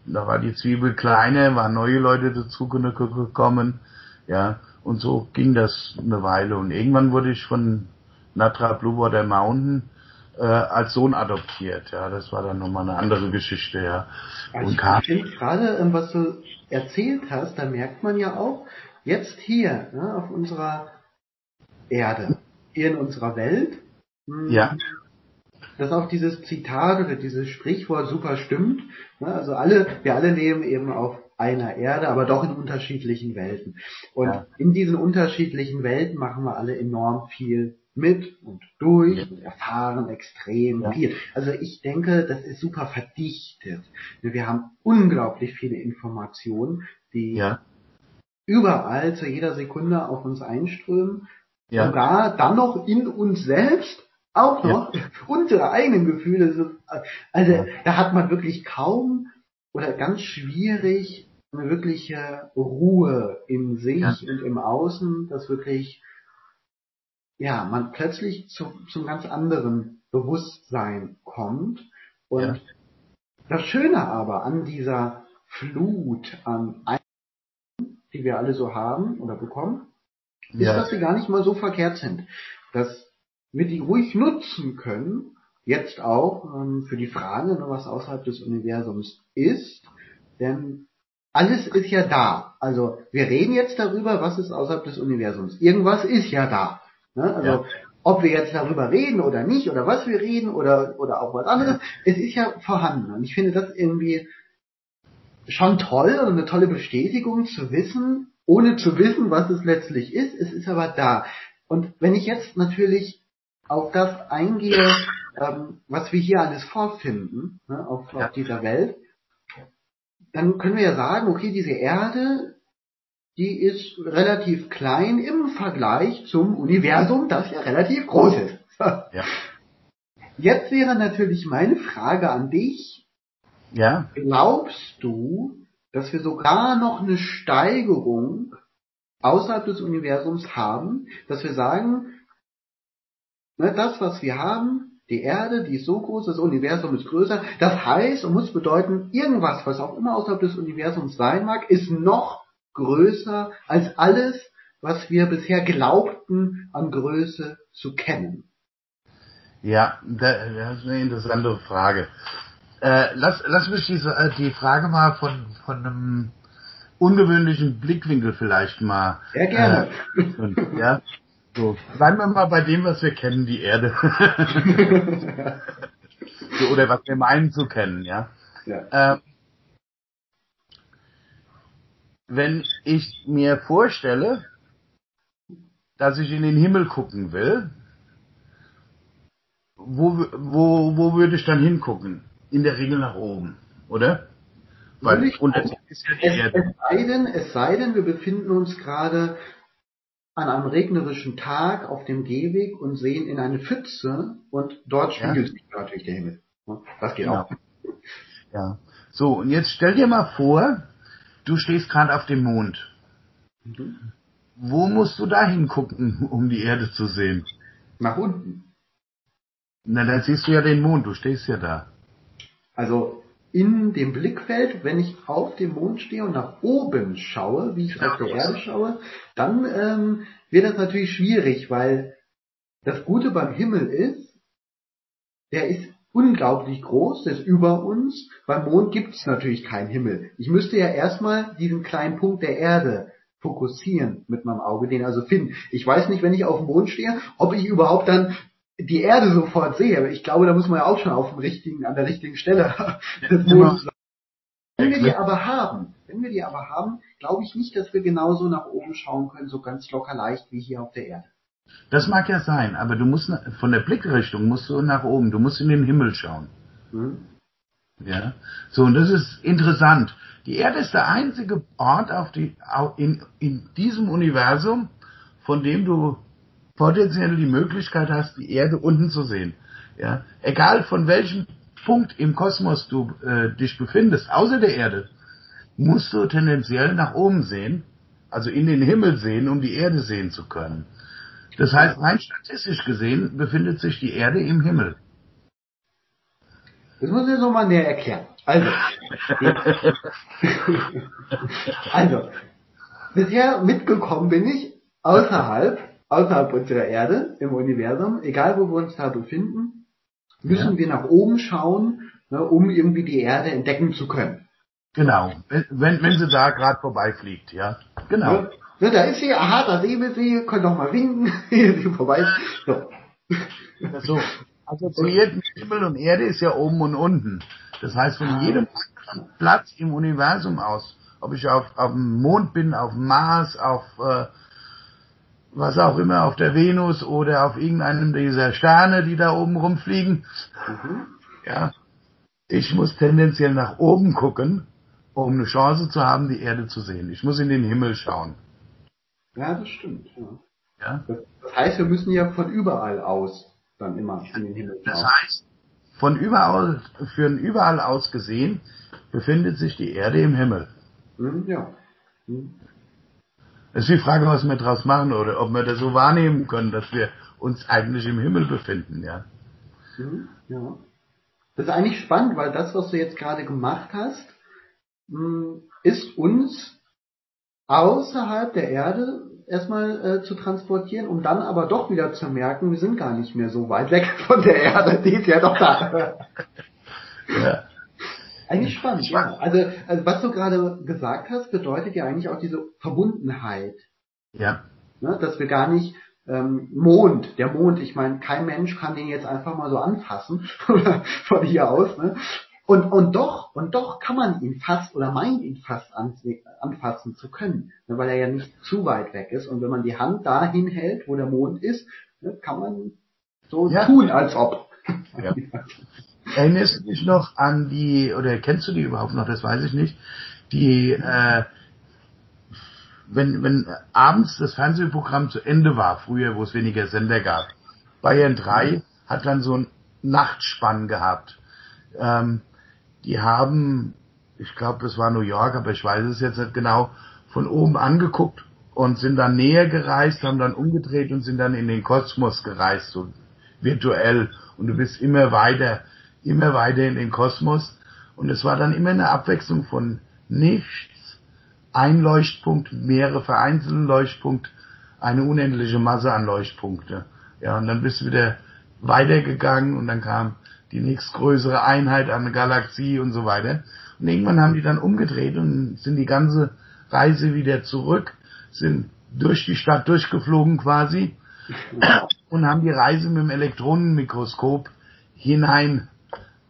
Und da war die Zwiebel kleiner, waren neue Leute dazu gekommen, ja, und so ging das eine Weile. Und irgendwann wurde ich von Natra Blue Water Mountain äh, als Sohn adoptiert. Ja, das war dann nochmal eine andere Geschichte. Ja. Also und ich finde gerade, ähm, was du erzählt hast, da merkt man ja auch, jetzt hier ne, auf unserer Erde, hier in unserer Welt, hm, ja. dass auch dieses Zitat oder dieses Sprichwort super stimmt. Ne, also alle, wir alle leben eben auf einer Erde, aber doch in unterschiedlichen Welten. Und ja. in diesen unterschiedlichen Welten machen wir alle enorm viel mit und durch ja. und erfahren extrem ja. viel. Also ich denke, das ist super verdichtet. Wir haben unglaublich viele Informationen, die ja. überall zu jeder Sekunde auf uns einströmen. Ja. Sogar dann noch in uns selbst auch noch unsere eigenen Gefühle. Also da hat man wirklich kaum oder ganz schwierig eine wirkliche Ruhe in sich ja. und im Außen, dass wirklich, ja, man plötzlich zu, zum ganz anderen Bewusstsein kommt. Und ja. das Schöne aber an dieser Flut an Einzelnen, die wir alle so haben oder bekommen, ist, ja. dass sie gar nicht mal so verkehrt sind. Dass wir die ruhig nutzen können, jetzt auch ähm, für die Frage, ne, was außerhalb des Universums ist, denn alles ist ja da. Also wir reden jetzt darüber, was ist außerhalb des Universums. Irgendwas ist ja da. Ne? Also ja. ob wir jetzt darüber reden oder nicht, oder was wir reden, oder, oder auch was anderes, es ist ja vorhanden. Und ich finde das irgendwie schon toll und eine tolle Bestätigung zu wissen, ohne zu wissen, was es letztlich ist. Es ist aber da. Und wenn ich jetzt natürlich auf das eingehe, ähm, was wir hier alles vorfinden, ne, auf, auf dieser Welt, dann können wir ja sagen, okay, diese Erde, die ist relativ klein im Vergleich zum Universum, das ja relativ groß ist. Ja. Jetzt wäre natürlich meine Frage an dich. Ja. Glaubst du, dass wir sogar noch eine Steigerung außerhalb des Universums haben, dass wir sagen, ne, das, was wir haben, die Erde, die ist so groß, das Universum ist größer. Das heißt und muss bedeuten, irgendwas, was auch immer außerhalb des Universums sein mag, ist noch größer als alles, was wir bisher glaubten an Größe zu kennen? Ja, das ist eine interessante Frage. Äh, lass, lass mich diese, äh, die Frage mal von, von einem ungewöhnlichen Blickwinkel vielleicht mal. Sehr gerne. Äh, ja, so. Bleiben wir mal bei dem, was wir kennen, die Erde. so, oder was wir meinen zu kennen, ja. ja. Ähm, wenn ich mir vorstelle, dass ich in den Himmel gucken will, wo, wo, wo würde ich dann hingucken? In der Regel nach oben, oder? Weil und ist ja die es. Es sei, denn, es sei denn, wir befinden uns gerade an einem regnerischen Tag auf dem Gehweg und sehen in eine Pfütze und dort spiegelt ja. sich natürlich der Himmel. Das geht genau. auch. Ja. So, und jetzt stell dir mal vor, du stehst gerade auf dem Mond. Mhm. Wo musst du da hingucken, um die Erde zu sehen? Nach unten. Na, dann siehst du ja den Mond, du stehst ja da. Also in dem Blickfeld, wenn ich auf dem Mond stehe und nach oben schaue, wie ich ja, auf der Erde schaue, dann ähm, wird das natürlich schwierig, weil das Gute beim Himmel ist, der ist unglaublich groß, der ist über uns. Beim Mond gibt es natürlich keinen Himmel. Ich müsste ja erstmal diesen kleinen Punkt der Erde fokussieren mit meinem Auge, den also finden. Ich weiß nicht, wenn ich auf dem Mond stehe, ob ich überhaupt dann die Erde sofort sehe. Aber ich glaube, da muss man ja auch schon auf dem richtigen, an der richtigen Stelle des Mondes sein. Wenn wir die aber haben, wenn wir die aber haben, glaube ich nicht, dass wir genauso nach oben schauen können, so ganz locker leicht wie hier auf der Erde. Das mag ja sein, aber du musst von der Blickrichtung musst du nach oben, du musst in den Himmel schauen. Hm. Ja. So, und das ist interessant. Die Erde ist der einzige Ort auf die, in, in diesem Universum, von dem du potenziell die Möglichkeit hast, die Erde unten zu sehen. Ja, egal von welchem Punkt im Kosmos du äh, dich befindest, außer der Erde, musst du tendenziell nach oben sehen, also in den Himmel sehen, um die Erde sehen zu können. Das heißt, rein statistisch gesehen befindet sich die Erde im Himmel. Das muss ich jetzt nochmal näher erklären. Also, also, bisher mitgekommen bin ich außerhalb außerhalb unserer Erde, im Universum, egal wo wir uns da befinden, müssen ja. wir nach oben schauen, ne, um irgendwie die Erde entdecken zu können. Genau, wenn, wenn sie da gerade vorbeifliegt, ja. Genau. Ne, da ist sie, aha, da sehen wir sie, können doch mal winken, hier sie vorbei. So. so. Also zu jedem Himmel und Erde ist ja oben und unten. Das heißt, von ah. jedem Platz im Universum aus, ob ich auf, auf dem Mond bin, auf dem Mars, auf äh, was auch immer, auf der Venus oder auf irgendeinem dieser Sterne, die da oben rumfliegen. Mhm. Ja. Ich muss tendenziell nach oben gucken, um eine Chance zu haben, die Erde zu sehen. Ich muss in den Himmel schauen. Ja, das stimmt. Ja. ja? Das, das heißt, wir müssen ja von überall aus dann immer in den Himmel schauen. Das heißt, von überall, für ein überall aus gesehen, befindet sich die Erde im Himmel. Mhm, ja. Mhm. Es ist die Frage, was wir daraus machen oder ob wir das so wahrnehmen können, dass wir uns eigentlich im Himmel befinden, ja. Mhm, ja. Das ist eigentlich spannend, weil das, was du jetzt gerade gemacht hast, hm, ist uns außerhalb der Erde erstmal äh, zu transportieren, um dann aber doch wieder zu merken, wir sind gar nicht mehr so weit weg von der Erde, die ist ja doch da. ja. Eigentlich spannend, ja. Also, also was du gerade gesagt hast, bedeutet ja eigentlich auch diese Verbundenheit. Ja. Ne, dass wir gar nicht ähm, Mond, der Mond, ich meine, kein Mensch kann den jetzt einfach mal so anfassen von hier aus. Ne? Und, und doch, und doch kann man ihn fast oder meint ihn fast anfassen zu können, ne, weil er ja nicht zu weit weg ist. Und wenn man die Hand dahin hält, wo der Mond ist, ne, kann man so ja. tun, als ob. Ja. Erinnerst du dich noch an die, oder kennst du die überhaupt noch, das weiß ich nicht, die, äh, wenn, wenn abends das Fernsehprogramm zu Ende war, früher, wo es weniger Sender gab, Bayern 3 hat dann so ein Nachtspann gehabt. Ähm, die haben, ich glaube, das war New York, aber ich weiß es jetzt nicht genau, von oben angeguckt und sind dann näher gereist, haben dann umgedreht und sind dann in den Kosmos gereist, so virtuell. Und du bist immer weiter immer weiter in den Kosmos. Und es war dann immer eine Abwechslung von nichts ein Leuchtpunkt, mehrere vereinzelte Leuchtpunkte, eine unendliche Masse an Leuchtpunkte. Ja, und dann bist du wieder weitergegangen und dann kam die nächstgrößere Einheit an eine Galaxie und so weiter. Und irgendwann haben die dann umgedreht und sind die ganze Reise wieder zurück, sind durch die Stadt durchgeflogen quasi und haben die Reise mit dem Elektronenmikroskop hinein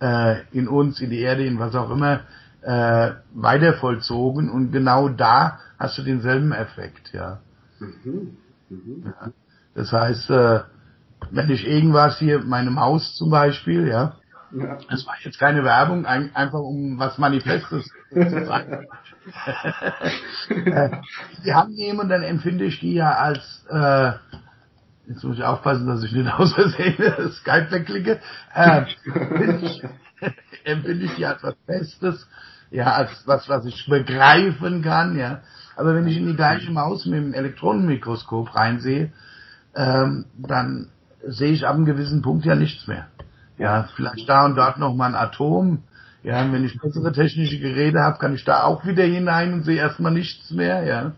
äh, in uns, in die Erde, in was auch immer, äh, weiter vollzogen und genau da hast du denselben Effekt, ja. Mhm. Mhm. ja. Das heißt, äh, wenn ich irgendwas hier, meine Maus zum Beispiel, ja, ja. das war jetzt keine Werbung, ein, einfach um was Manifestes zu sagen. die Hand nehmen und dann empfinde ich die ja als äh, jetzt muss ich aufpassen, dass ich nicht aus Versehen Skype wegklicke, äh, empfinde ich die als was Festes, ja, als was, was ich begreifen kann, ja. Aber wenn ich in die gleiche Maus mit dem Elektronenmikroskop reinsehe, ähm, dann sehe ich ab einem gewissen Punkt ja nichts mehr. Ja, vielleicht da und dort noch mal ein Atom. Ja, wenn ich bessere technische Geräte habe, kann ich da auch wieder hinein und sehe erstmal nichts mehr, ja.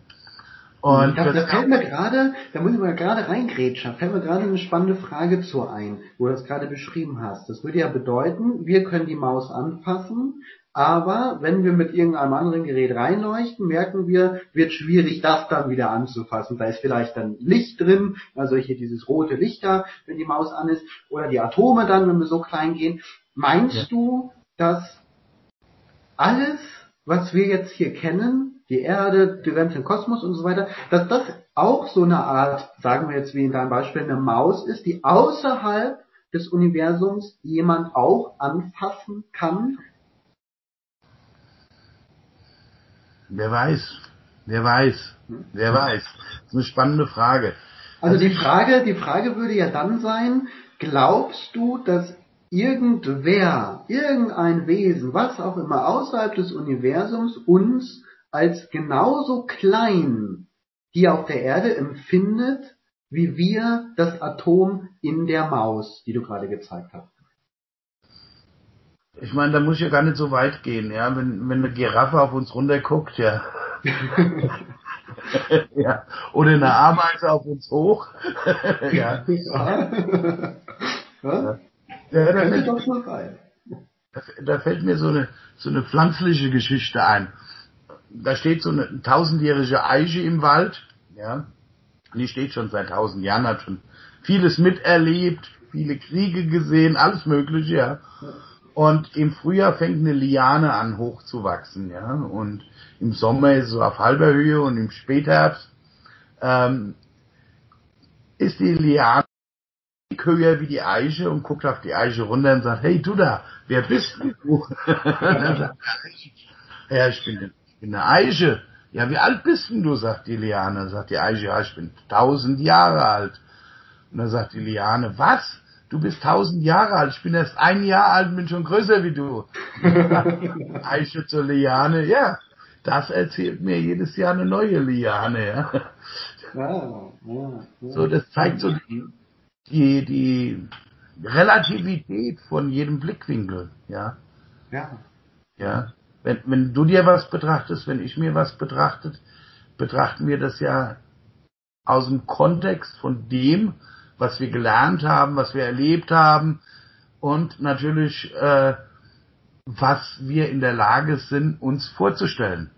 Und das, das fällt mir gerade, da muss ich mal gerade reingrätschen, fällt mir gerade eine spannende Frage zu ein, wo du das gerade beschrieben hast. Das würde ja bedeuten, wir können die Maus anpassen, aber wenn wir mit irgendeinem anderen Gerät reinleuchten, merken wir, wird schwierig, das dann wieder anzufassen. Da ist vielleicht dann Licht drin, also hier dieses rote Licht da, wenn die Maus an ist, oder die Atome dann, wenn wir so klein gehen. Meinst ja. du, dass alles, was wir jetzt hier kennen, die Erde, der ganze Kosmos und so weiter, dass das auch so eine Art, sagen wir jetzt wie in deinem Beispiel, eine Maus ist, die außerhalb des Universums jemand auch anfassen kann? Wer weiß, wer weiß, wer weiß. Das ist eine spannende Frage. Also die Frage, die Frage würde ja dann sein, glaubst du, dass irgendwer, irgendein Wesen, was auch immer außerhalb des Universums uns als genauso klein hier auf der Erde empfindet, wie wir das Atom in der Maus, die du gerade gezeigt hast. Ich meine, da muss ich ja gar nicht so weit gehen, ja. Wenn, wenn eine Giraffe auf uns runterguckt, ja. ja. Oder eine Ameise auf uns hoch. ja. ja. ja. ja da, fällt, doch schon rein. Da, da fällt mir so eine, so eine pflanzliche Geschichte ein da steht so eine tausendjährige Eiche im Wald, ja, die steht schon seit tausend Jahren, hat schon vieles miterlebt, viele Kriege gesehen, alles mögliche, ja. Und im Frühjahr fängt eine Liane an hochzuwachsen, ja. Und im Sommer ist es so auf halber Höhe und im Spätherbst ähm, ist die Liane höher wie die Eiche und guckt auf die Eiche runter und sagt, hey du da, wer bist du? ja, ich bin bin eine Eiche. Ja, wie alt bist denn du? sagt die Liane. Sagt die Eiche, ja, ich bin tausend Jahre alt. Und dann sagt die Liane, was? Du bist tausend Jahre alt, ich bin erst ein Jahr alt und bin schon größer wie du. Eiche zur Liane, ja, das erzählt mir jedes Jahr eine neue Liane, ja. ja, ja, ja. So, das zeigt so die, die, die Relativität von jedem Blickwinkel, ja. Ja. Ja wenn, wenn du dir was betrachtest, wenn ich mir was betrachtet, betrachten wir das ja aus dem Kontext von dem, was wir gelernt haben, was wir erlebt haben und natürlich, äh, was wir in der Lage sind, uns vorzustellen.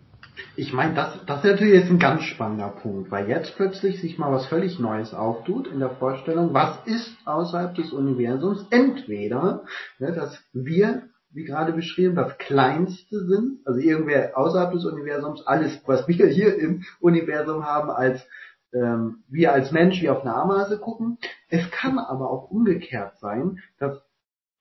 Ich meine, das, das ist natürlich jetzt ein ganz spannender Punkt, weil jetzt plötzlich sich mal was völlig Neues auftut in der Vorstellung, was ist außerhalb des Universums entweder, ne, dass wir wie gerade beschrieben, das Kleinste sind, also irgendwer außerhalb des Universums, alles, was wir hier im Universum haben, als ähm, wir als Mensch wie auf eine Ameise gucken. Es kann aber auch umgekehrt sein, dass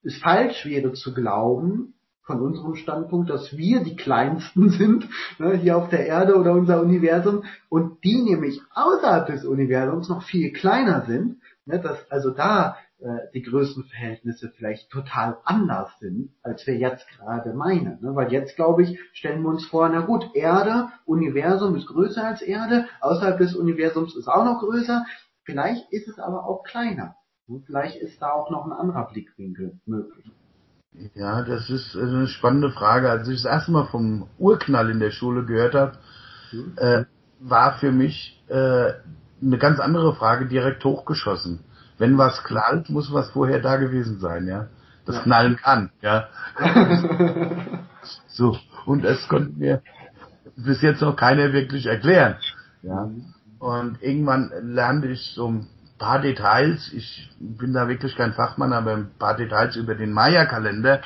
es falsch wäre zu glauben, von unserem Standpunkt, dass wir die Kleinsten sind, ne, hier auf der Erde oder unser Universum, und die nämlich außerhalb des Universums noch viel kleiner sind, ne, dass also da äh, die Größenverhältnisse vielleicht total anders sind, als wir jetzt gerade meinen. Ne? Weil jetzt, glaube ich, stellen wir uns vor, na gut, Erde, Universum ist größer als Erde, außerhalb des Universums ist auch noch größer, vielleicht ist es aber auch kleiner. Ne? Vielleicht ist da auch noch ein anderer Blickwinkel möglich. Ja, das ist eine spannende Frage. Als ich das erste Mal vom Urknall in der Schule gehört habe, mhm. äh, war für mich äh, eine ganz andere Frage direkt hochgeschossen. Wenn was knallt, muss was vorher da gewesen sein, ja. Das ja. knallen kann, ja. so. Und es konnte mir bis jetzt noch keiner wirklich erklären, ja. Mhm. Und irgendwann lernte ich so ein paar Details, ich bin da wirklich kein Fachmann, aber ein paar Details über den Maya-Kalender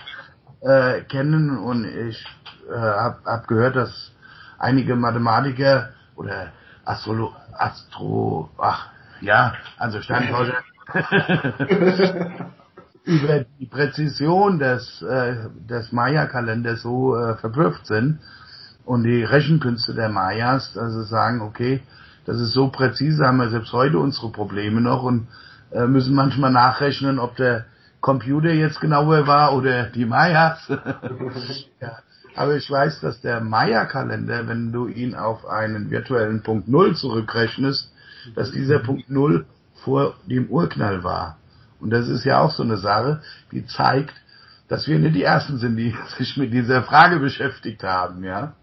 äh, kennen und ich äh, habe hab gehört, dass einige Mathematiker oder Astrolo Astro, ach ja, also Sternforscher über die Präzision des, äh, des Maya-Kalenders so äh, verblüfft sind und die Rechenkünste der Mayas, sie sagen, okay, das ist so präzise, haben wir selbst heute unsere Probleme noch und äh, müssen manchmal nachrechnen, ob der Computer jetzt genauer war oder die Mayas. ja. Aber ich weiß, dass der Maya-Kalender, wenn du ihn auf einen virtuellen Punkt Null zurückrechnest, dass dieser Punkt Null vor dem Urknall war. Und das ist ja auch so eine Sache, die zeigt, dass wir nicht die Ersten sind, die sich mit dieser Frage beschäftigt haben, ja.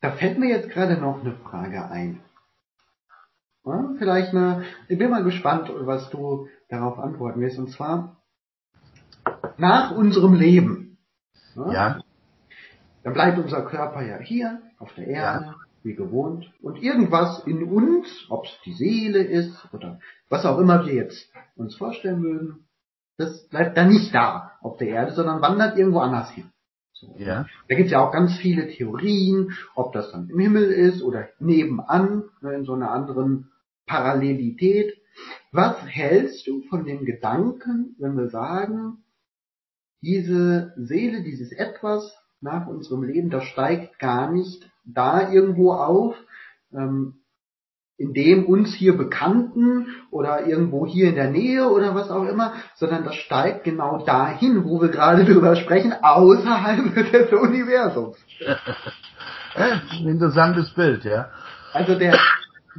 Da fällt mir jetzt gerade noch eine Frage ein. Ja, vielleicht eine, ich bin mal gespannt, was du darauf antworten wirst. Und zwar, nach unserem Leben. Ja. ja. Dann bleibt unser Körper ja hier auf der Erde, ja. wie gewohnt. Und irgendwas in uns, ob es die Seele ist oder was auch immer wir jetzt uns vorstellen würden, das bleibt dann nicht da auf der Erde, sondern wandert irgendwo anders hin. So. Ja. Da gibt es ja auch ganz viele Theorien, ob das dann im Himmel ist oder nebenan, ne, in so einer anderen Parallelität. Was hältst du von dem Gedanken, wenn wir sagen, diese Seele, dieses Etwas nach unserem Leben, das steigt gar nicht da irgendwo auf, ähm, in dem uns hier Bekannten oder irgendwo hier in der Nähe oder was auch immer, sondern das steigt genau dahin, wo wir gerade drüber sprechen, außerhalb des Universums. Ein interessantes Bild, ja. Also der,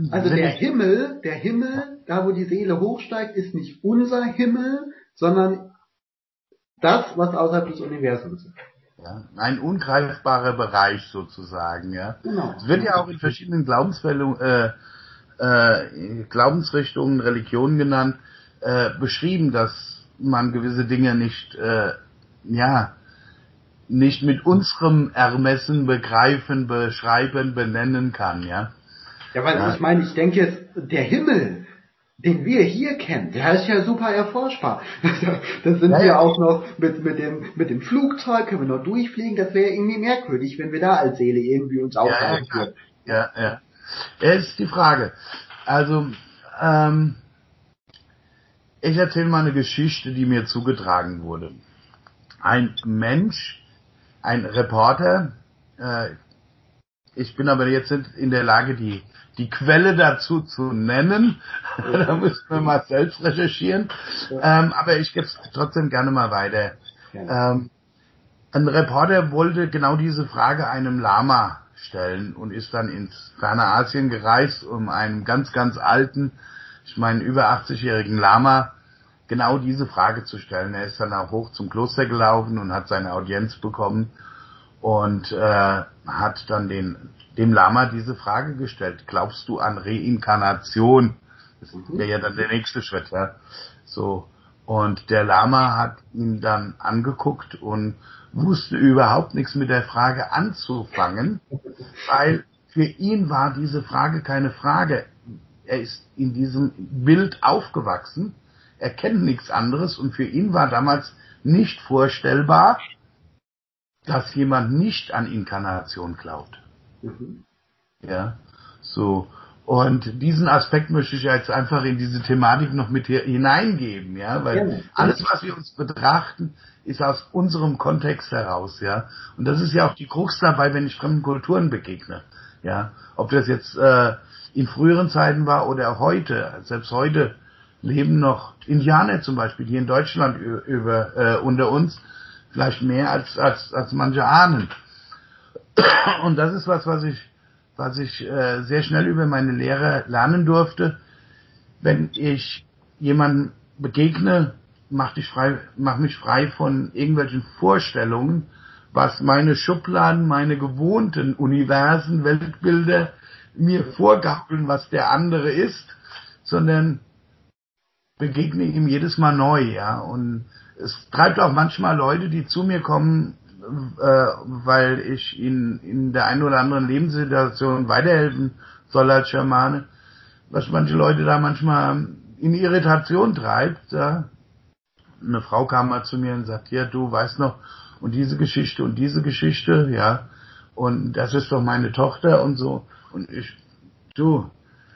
also der Himmel, der Himmel, da wo die Seele hochsteigt, ist nicht unser Himmel, sondern das, was außerhalb des Universums ist. Ja, ein ungreifbarer Bereich sozusagen, ja. Genau. Es wird ja auch in verschiedenen Glaubensfällen, äh, äh, Glaubensrichtungen, Religionen genannt, äh, beschrieben, dass man gewisse Dinge nicht, äh, ja, nicht mit unserem Ermessen begreifen, beschreiben, benennen kann, ja. Ja, weil ja. ich meine, ich denke jetzt, der Himmel, den wir hier kennen, der ist ja super erforschbar. da sind ja, wir ja. auch noch mit, mit, dem, mit dem Flugzeug, können wir noch durchfliegen, das wäre irgendwie merkwürdig, wenn wir da als Seele irgendwie uns aufhalten würden. Ja, ja. Ist die Frage. Also, ähm, ich erzähle mal eine Geschichte, die mir zugetragen wurde. Ein Mensch, ein Reporter, äh, ich bin aber jetzt nicht in der Lage, die die Quelle dazu zu nennen. da müssen wir mal selbst recherchieren. Ähm, aber ich gebe es trotzdem gerne mal weiter. Ähm, ein Reporter wollte genau diese Frage einem Lama stellen und ist dann ins ferne Asien gereist, um einem ganz, ganz alten, ich meine über 80-jährigen Lama genau diese Frage zu stellen. Er ist dann auch hoch zum Kloster gelaufen und hat seine Audienz bekommen und äh, hat dann den dem Lama diese Frage gestellt. Glaubst du an Reinkarnation? Das wäre ja dann der nächste Schritt, ja. So. Und der Lama hat ihn dann angeguckt und wusste überhaupt nichts mit der Frage anzufangen, weil für ihn war diese Frage keine Frage. Er ist in diesem Bild aufgewachsen, er kennt nichts anderes und für ihn war damals nicht vorstellbar, dass jemand nicht an Inkarnation glaubt. Mhm. Ja, so. Und diesen Aspekt möchte ich jetzt einfach in diese Thematik noch mit hineingeben, ja, weil alles, was wir uns betrachten, ist aus unserem Kontext heraus, ja. Und das ist ja auch die Krux dabei, wenn ich fremden Kulturen begegne, ja. Ob das jetzt äh, in früheren Zeiten war oder heute, selbst heute leben noch Indianer zum Beispiel hier in Deutschland über äh, unter uns, vielleicht mehr als als als manche ahnen. Und das ist was, was ich, was ich äh, sehr schnell über meine Lehre lernen durfte. Wenn ich jemanden begegne, mach, dich frei, mach mich frei von irgendwelchen Vorstellungen, was meine Schubladen, meine gewohnten Universen, Weltbilder mir vorgaukeln, was der andere ist, sondern begegne ihm jedes Mal neu, ja. Und es treibt auch manchmal Leute, die zu mir kommen, äh, weil ich ihnen in der einen oder anderen Lebenssituation weiterhelfen soll als Schamane, was manche Leute da manchmal in Irritation treibt. Ja. Eine Frau kam mal zu mir und sagt, ja, du weißt noch, und diese Geschichte und diese Geschichte, ja, und das ist doch meine Tochter und so. Und ich, du,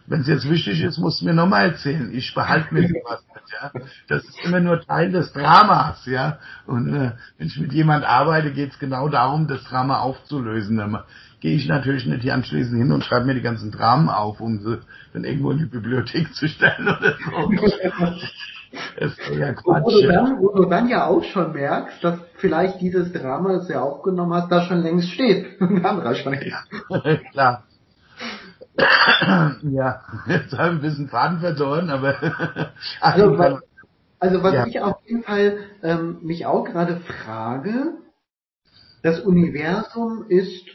wenn es jetzt wichtig ist, musst du mir nochmal erzählen. Ich behalte mir sowas nicht, ja. Das ist immer nur Teil des Dramas, ja. Und äh, wenn ich mit jemand arbeite, geht es genau darum, das Drama aufzulösen. Dann gehe ich natürlich nicht hier anschließend hin und schreibe mir die ganzen Dramen auf, um sie dann irgendwo in die Bibliothek zu stellen oder so. Das ist ja Quatsch. Wo du, dann, wo du dann ja auch schon merkst, dass vielleicht dieses Drama, das du ja aufgenommen hast, da schon längst steht. Ein anderer Scheiß. Ja, klar. ja, jetzt habe ich ein bisschen Faden verloren, aber. also, was, also was ja. ich auf jeden Fall ähm, mich auch gerade frage, das Universum ist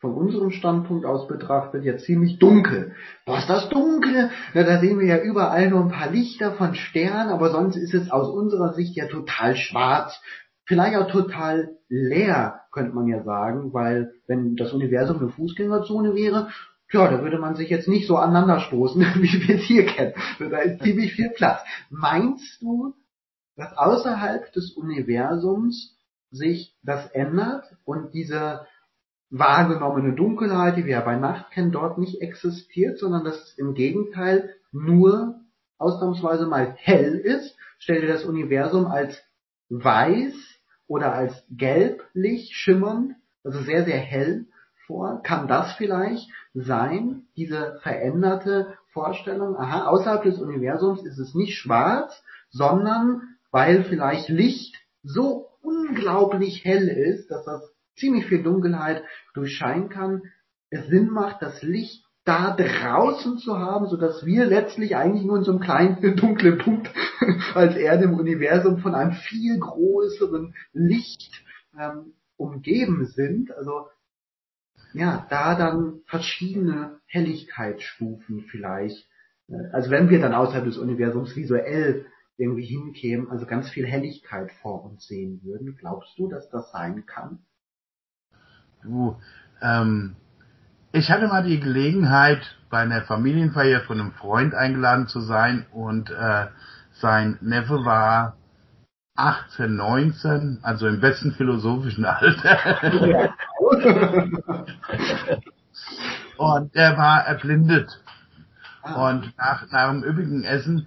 von unserem Standpunkt aus betrachtet ja ziemlich dunkel. Was ist das Dunkle? Na, da sehen wir ja überall nur ein paar Lichter von Sternen, aber sonst ist es aus unserer Sicht ja total schwarz. Vielleicht auch total leer, könnte man ja sagen, weil wenn das Universum eine Fußgängerzone wäre, Tja, da würde man sich jetzt nicht so aneinander stoßen, wie wir es hier kennen. Da ist ziemlich viel Platz. Meinst du, dass außerhalb des Universums sich das ändert und diese wahrgenommene Dunkelheit, die wir ja bei Nacht kennen, dort nicht existiert, sondern dass es im Gegenteil nur ausnahmsweise mal hell ist. Stell dir das Universum als weiß oder als gelblich schimmernd, also sehr, sehr hell vor. Kann das vielleicht sein, diese veränderte Vorstellung? Aha, außerhalb des Universums ist es nicht schwarz, sondern weil vielleicht Licht so unglaublich hell ist, dass das ziemlich viel Dunkelheit durchscheinen kann, es Sinn macht, das Licht da draußen zu haben, so dass wir letztlich eigentlich nur in so einem kleinen dunklen Punkt als Erde im Universum von einem viel größeren Licht ähm, umgeben sind. Also ja, da dann verschiedene Helligkeitsstufen vielleicht. Äh, also wenn wir dann außerhalb des Universums visuell irgendwie hinkämen, also ganz viel Helligkeit vor uns sehen würden, glaubst du, dass das sein kann? Du, ähm, ich hatte mal die Gelegenheit, bei einer Familienfeier von einem Freund eingeladen zu sein und äh, sein Neffe war 18, 19, also im besten philosophischen Alter. und er war erblindet. Ah. Und nach, nach dem üppigen Essen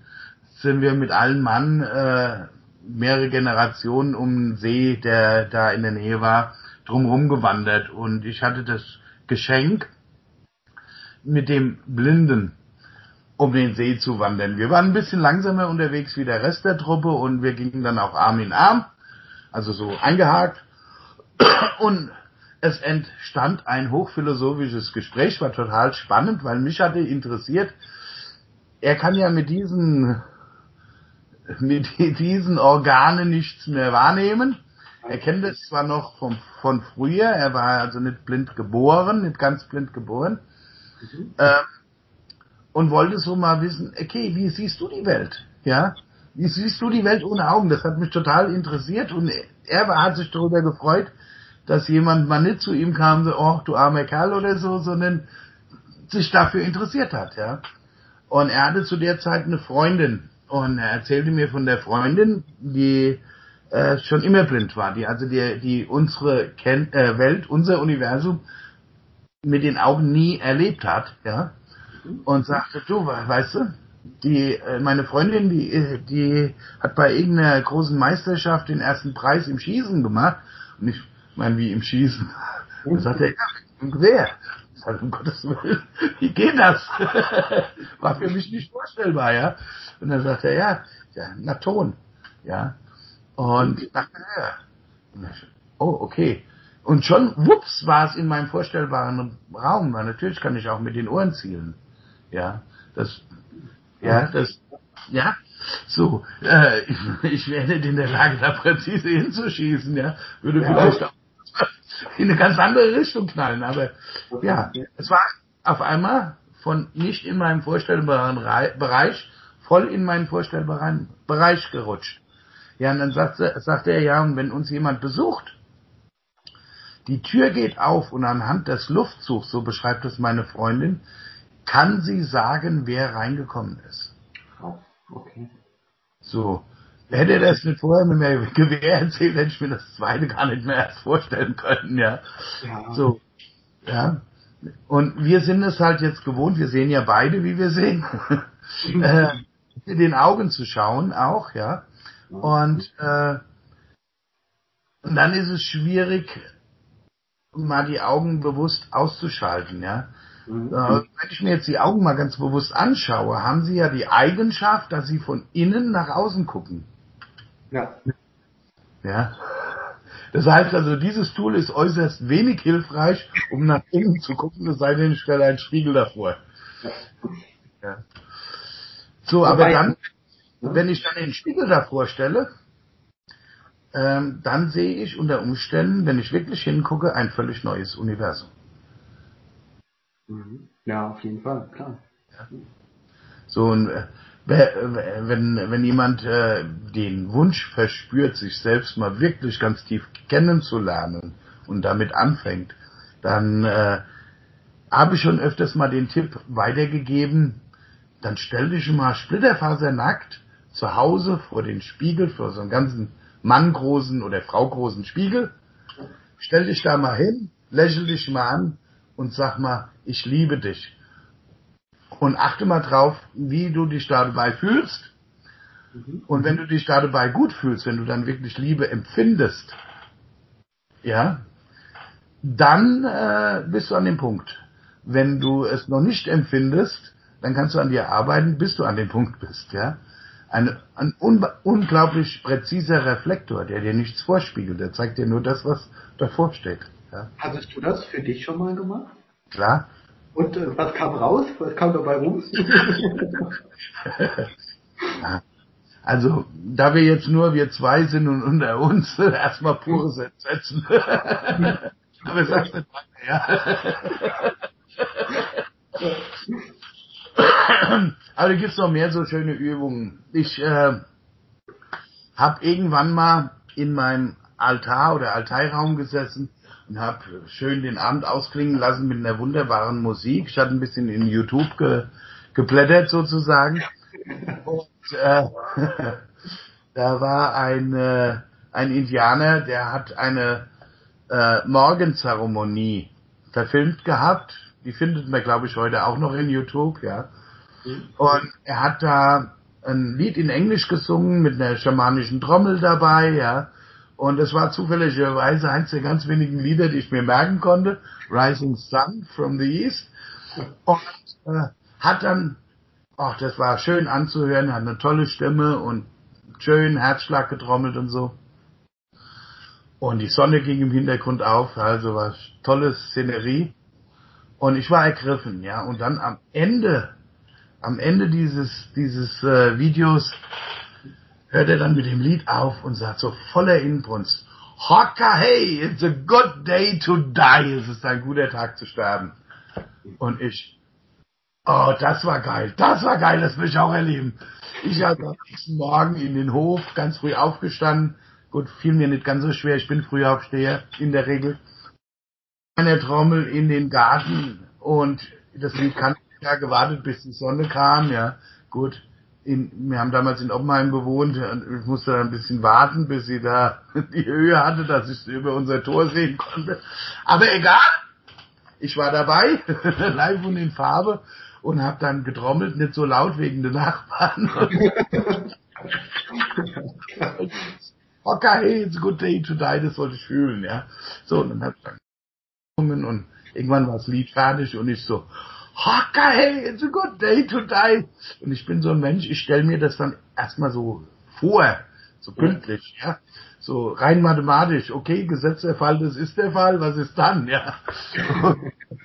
sind wir mit allen Mann äh, mehrere Generationen um den See, der da in der Nähe war, drumherum gewandert und ich hatte das Geschenk, mit dem Blinden um den See zu wandern. Wir waren ein bisschen langsamer unterwegs wie der Rest der Truppe und wir gingen dann auch Arm in Arm, also so eingehakt. Und es entstand ein hochphilosophisches Gespräch, war total spannend, weil mich hatte interessiert, er kann ja mit diesen, mit diesen Organen nichts mehr wahrnehmen er kennt es zwar noch vom, von früher, er war also nicht blind geboren, nicht ganz blind geboren, mhm. ähm, und wollte so mal wissen, okay, wie siehst du die Welt? Ja, wie siehst du die Welt ohne Augen? Das hat mich total interessiert und er hat sich darüber gefreut, dass jemand mal nicht zu ihm kam, so, oh, du armer Kerl oder so, sondern sich dafür interessiert hat, ja. Und er hatte zu der Zeit eine Freundin und er erzählte mir von der Freundin, die äh, schon immer blind war, die also die, die unsere Ken äh, Welt, unser Universum mit den Augen nie erlebt hat, ja, und sagte, du, weißt du, die, äh, meine Freundin, die, die hat bei irgendeiner großen Meisterschaft den ersten Preis im Schießen gemacht. Und ich meine, wie im Schießen. Und sagte ja, Gewehr. Ich sagte, um Gottes Willen, wie geht das? War für mich nicht vorstellbar, ja. Und dann sagte er, ja, ja, na Ton, ja. Und ich dachte, ja. Oh, okay. Und schon, wups, war es in meinem vorstellbaren Raum. Weil natürlich kann ich auch mit den Ohren zielen. Ja, das, ja, das, ja, so, äh, ich, ich wäre nicht in der Lage, da präzise hinzuschießen, ja, würde ja. vielleicht auch in eine ganz andere Richtung knallen, aber ja, es war auf einmal von nicht in meinem vorstellbaren Rei- Bereich voll in meinen vorstellbaren Bereich gerutscht. Ja, und dann sagt, sagt er, ja, und wenn uns jemand besucht, die Tür geht auf und anhand des Luftzugs, so beschreibt es meine Freundin, kann sie sagen, wer reingekommen ist. Oh, okay. So. Hätte er das nicht vorher mit mir Gewehr erzählt, hätte ich mir das zweite gar nicht mehr erst vorstellen können, ja. Ja. So. Ja. Und wir sind es halt jetzt gewohnt, wir sehen ja beide, wie wir sehen, äh, mit den Augen zu schauen auch, ja. Und, äh, und dann ist es schwierig, mal die Augen bewusst auszuschalten, ja. Mhm. Äh, Wenn ich mir jetzt die Augen mal ganz bewusst anschaue, haben sie ja die Eigenschaft, dass sie von innen nach außen gucken. Ja. Ja. Das heißt also, dieses Tool ist äußerst wenig hilfreich, um nach innen zu gucken, es sei denn, ich stelle einen Spiegel davor. Ja. So, aber Wobei- dann, wenn ich dann den Spiegel davor stelle, ähm, dann sehe ich unter Umständen, wenn ich wirklich hingucke, ein völlig neues Universum. Mhm. Ja, auf jeden Fall, klar. So, und äh, wer- wenn, wenn jemand äh, den Wunsch verspürt, sich selbst mal wirklich ganz tief kennenzulernen und damit anfängt, dann äh, habe ich schon öfters mal den Tipp weitergegeben, dann stell dich mal splitterfasernackt zu Hause vor den Spiegel, vor so einen ganzen manngroßen oder fraugroßen Spiegel, stell dich da mal hin, lächel dich mal an und sag mal, ich liebe dich und achte mal drauf, wie du dich dabei fühlst. Und wenn du dich dabei gut fühlst, wenn du dann wirklich Liebe empfindest, ja, dann äh, bist du an dem Punkt. Wenn du es noch nicht empfindest, dann kannst du an dir arbeiten, bis du an dem Punkt bist, ja. Ein, ein un unglaublich präziser Reflektor, der dir nichts vorspiegelt, der zeigt dir nur das, was davor steht. Ja, Hattest du das für dich schon mal gemacht? klar. Und äh, was kam raus? Was kam dabei rum? Also, da wir jetzt nur wir zwei sind und unter uns, erstmal pures Entsetzen. Aber sag's nicht weiter, ja. Aber da gibt's noch mehr so schöne Übungen. Ich äh, habe irgendwann mal in meinem Altar oder Altairaum gesessen und habe schön den Abend ausklingen lassen mit einer wunderbaren Musik. Ich hatte ein bisschen in YouTube ge, geblättert sozusagen. Und äh, da war ein, äh, ein Indianer, der hat eine äh, Morgenzeremonie verfilmt gehabt. Die findet man, glaube ich, heute auch noch in YouTube, ja. Und er hat da ein Lied in Englisch gesungen mit einer schamanischen Trommel dabei, ja. Und es war zufälligerweise eins der ganz wenigen Lieder, die ich mir merken konnte. Rising Sun from the East. Und äh, hat dann, ach, das war schön anzuhören, hat eine tolle Stimme und schön Herzschlag getrommelt und so. Und die Sonne ging im Hintergrund auf, also war tolle Szenerie. Und ich war ergriffen, ja. Und dann am Ende, am Ende dieses, dieses äh, Videos hört er dann mit dem Lied auf und sagt so voller Inbrunst, Hocker, hey, it's a good day to die. Es ist ein guter Tag zu sterben. Und ich, oh, das war geil, das war geil, das will ich auch erleben. Ich habe am nächsten Morgen in den Hof ganz früh aufgestanden. Gut, fiel mir nicht ganz so schwer, ich bin früh aufsteher in der Regel. Meine Trommel in den Garten und das Lied kann ja gewartet, bis die Sonne kam, ja. Gut, in, wir haben damals in Oppenheim gewohnt und ich musste ein bisschen warten, bis sie da die Höhe hatte, dass ich sie über unser Tor sehen konnte. Aber egal, ich war dabei, live und in Farbe und habe dann getrommelt, nicht so laut wegen den Nachbarn. okay, it's a good day to die, das wollte ich fühlen, ja. So, und dann hab ich dann gesungen und irgendwann war das Lied fertig und ich so, okay, hey, it's a good day to die. Und ich bin so ein Mensch, ich stelle mir das dann erstmal so vor, so pünktlich, ja. So rein mathematisch, okay, Gesetz der Fall, das ist der Fall, was ist dann, ja.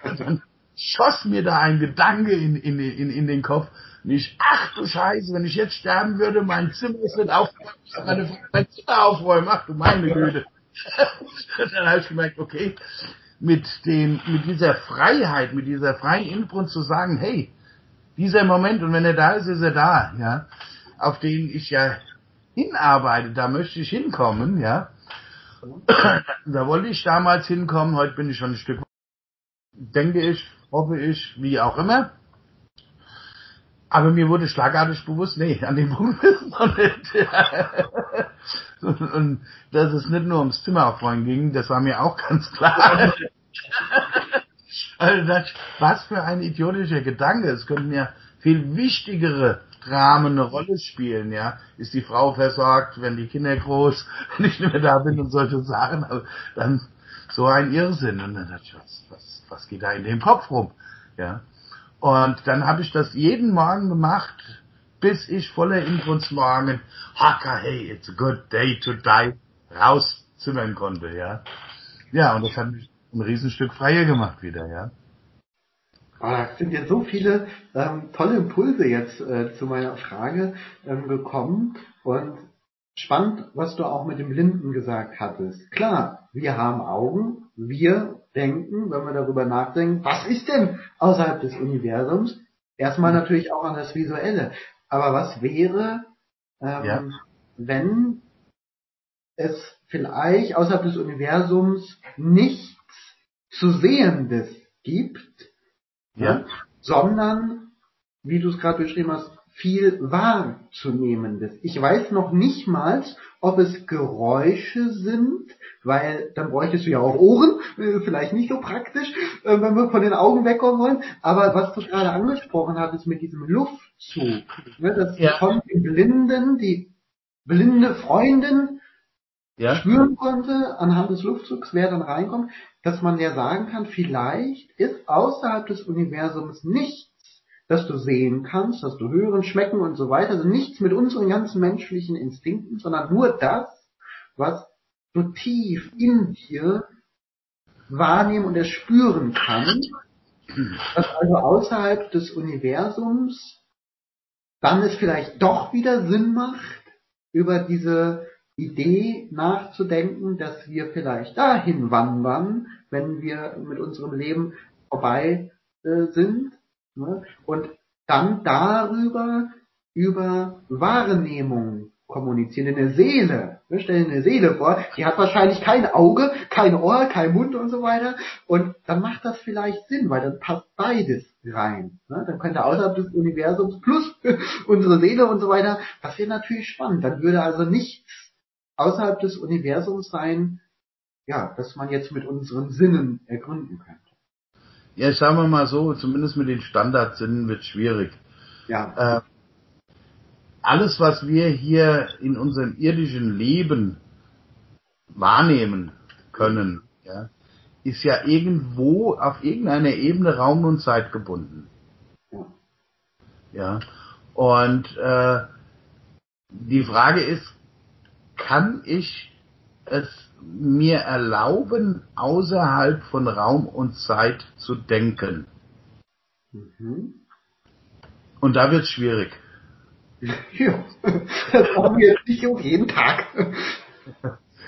Und dann schoss mir da ein Gedanke in, in, in, in den Kopf. Und ich, ach du Scheiße, wenn ich jetzt sterben würde, mein Zimmer ist nicht aufgeräumt, meine Frau mein Zimmer aufräumen, ach du meine Güte. Und dann habe ich gemerkt, okay, mit dem, mit dieser Freiheit, mit dieser freien Inbrunst zu sagen, hey, dieser Moment, und wenn er da ist, ist er da, ja, auf den ich ja hinarbeite, da möchte ich hinkommen, ja. Da wollte ich damals hinkommen, heute bin ich schon ein Stück, denke ich, hoffe ich, wie auch immer. Aber mir wurde schlagartig bewusst, nee, an dem Punkt ist noch nicht. Und dass es nicht nur ums Zimmer aufräumen ging, das war mir auch ganz klar. also was für ein idiotischer Gedanke. Es könnten ja viel wichtigere Dramen eine Rolle spielen, ja. Ist die Frau versorgt, wenn die Kinder groß, wenn ich nicht mehr da bin und solche Sachen, also dann so ein Irrsinn. Und dann dachte ich, was, was, was geht da in dem Kopf rum, ja. Und dann habe ich das jeden Morgen gemacht, bis ich voller Inbrunst morgen, Hacker, hey, it's a good day to die, rauszimmern konnte, ja. Ja, und das hat mich ein Riesenstück freier gemacht wieder, ja. Oh, da sind jetzt so viele ähm, tolle Impulse jetzt äh, zu meiner Frage ähm, gekommen und spannend, was du auch mit dem Blinden gesagt hattest. Klar, wir haben Augen, wir denken, wenn wir darüber nachdenken, was ist denn außerhalb des Universums? Erstmal natürlich auch an das Visuelle. Aber was wäre, ähm, ja. wenn es vielleicht außerhalb des Universums nichts zu Sehendes gibt, ja. sondern, wie du es gerade beschrieben hast, viel Wahrzunehmendes. Ich weiß noch nicht mal, ob es Geräusche sind, weil dann bräuchtest du ja auch Ohren, äh, vielleicht nicht so praktisch, äh, wenn wir von den Augen wegkommen wollen. Aber was du gerade angesprochen hattest mit diesem Luftzug, ne, das ja. von den Blinden, die blinde Freundin ja. spüren konnte anhand des Luftzugs, wer dann reinkommt, dass man ja sagen kann, vielleicht ist außerhalb des Universums nichts dass du sehen kannst, dass du hören, schmecken und so weiter. Also nichts mit unseren ganzen menschlichen Instinkten, sondern nur das, was du tief in dir wahrnehmen und erspüren kannst. Was also außerhalb des Universums dann es vielleicht doch wieder Sinn macht, über diese Idee nachzudenken, dass wir vielleicht dahin wandern, wenn wir mit unserem Leben vorbei äh, sind Ne? Und dann darüber über Wahrnehmung kommunizieren. In der Seele, wir stellen eine Seele vor, die hat wahrscheinlich kein Auge, kein Ohr, kein Mund und so weiter. Und dann macht das vielleicht Sinn, weil dann passt beides rein. Ne? Dann könnte außerhalb des Universums plus unsere Seele und so weiter, das wäre natürlich spannend. Dann würde also nichts außerhalb des Universums sein, ja, das man jetzt mit unseren Sinnen ergründen könnte. Ja, sagen wir mal so, zumindest mit den Standardsinnen wird schwierig. Ja. Äh, alles, was wir hier in unserem irdischen Leben wahrnehmen können, ja, ist ja irgendwo auf irgendeiner Ebene Raum und Zeit gebunden. Ja. Und äh, die Frage ist, kann ich es mir erlauben, außerhalb von Raum und Zeit zu denken. Mhm. Und da wird es schwierig. Ja, das machen wir jetzt nicht auf jeden Tag.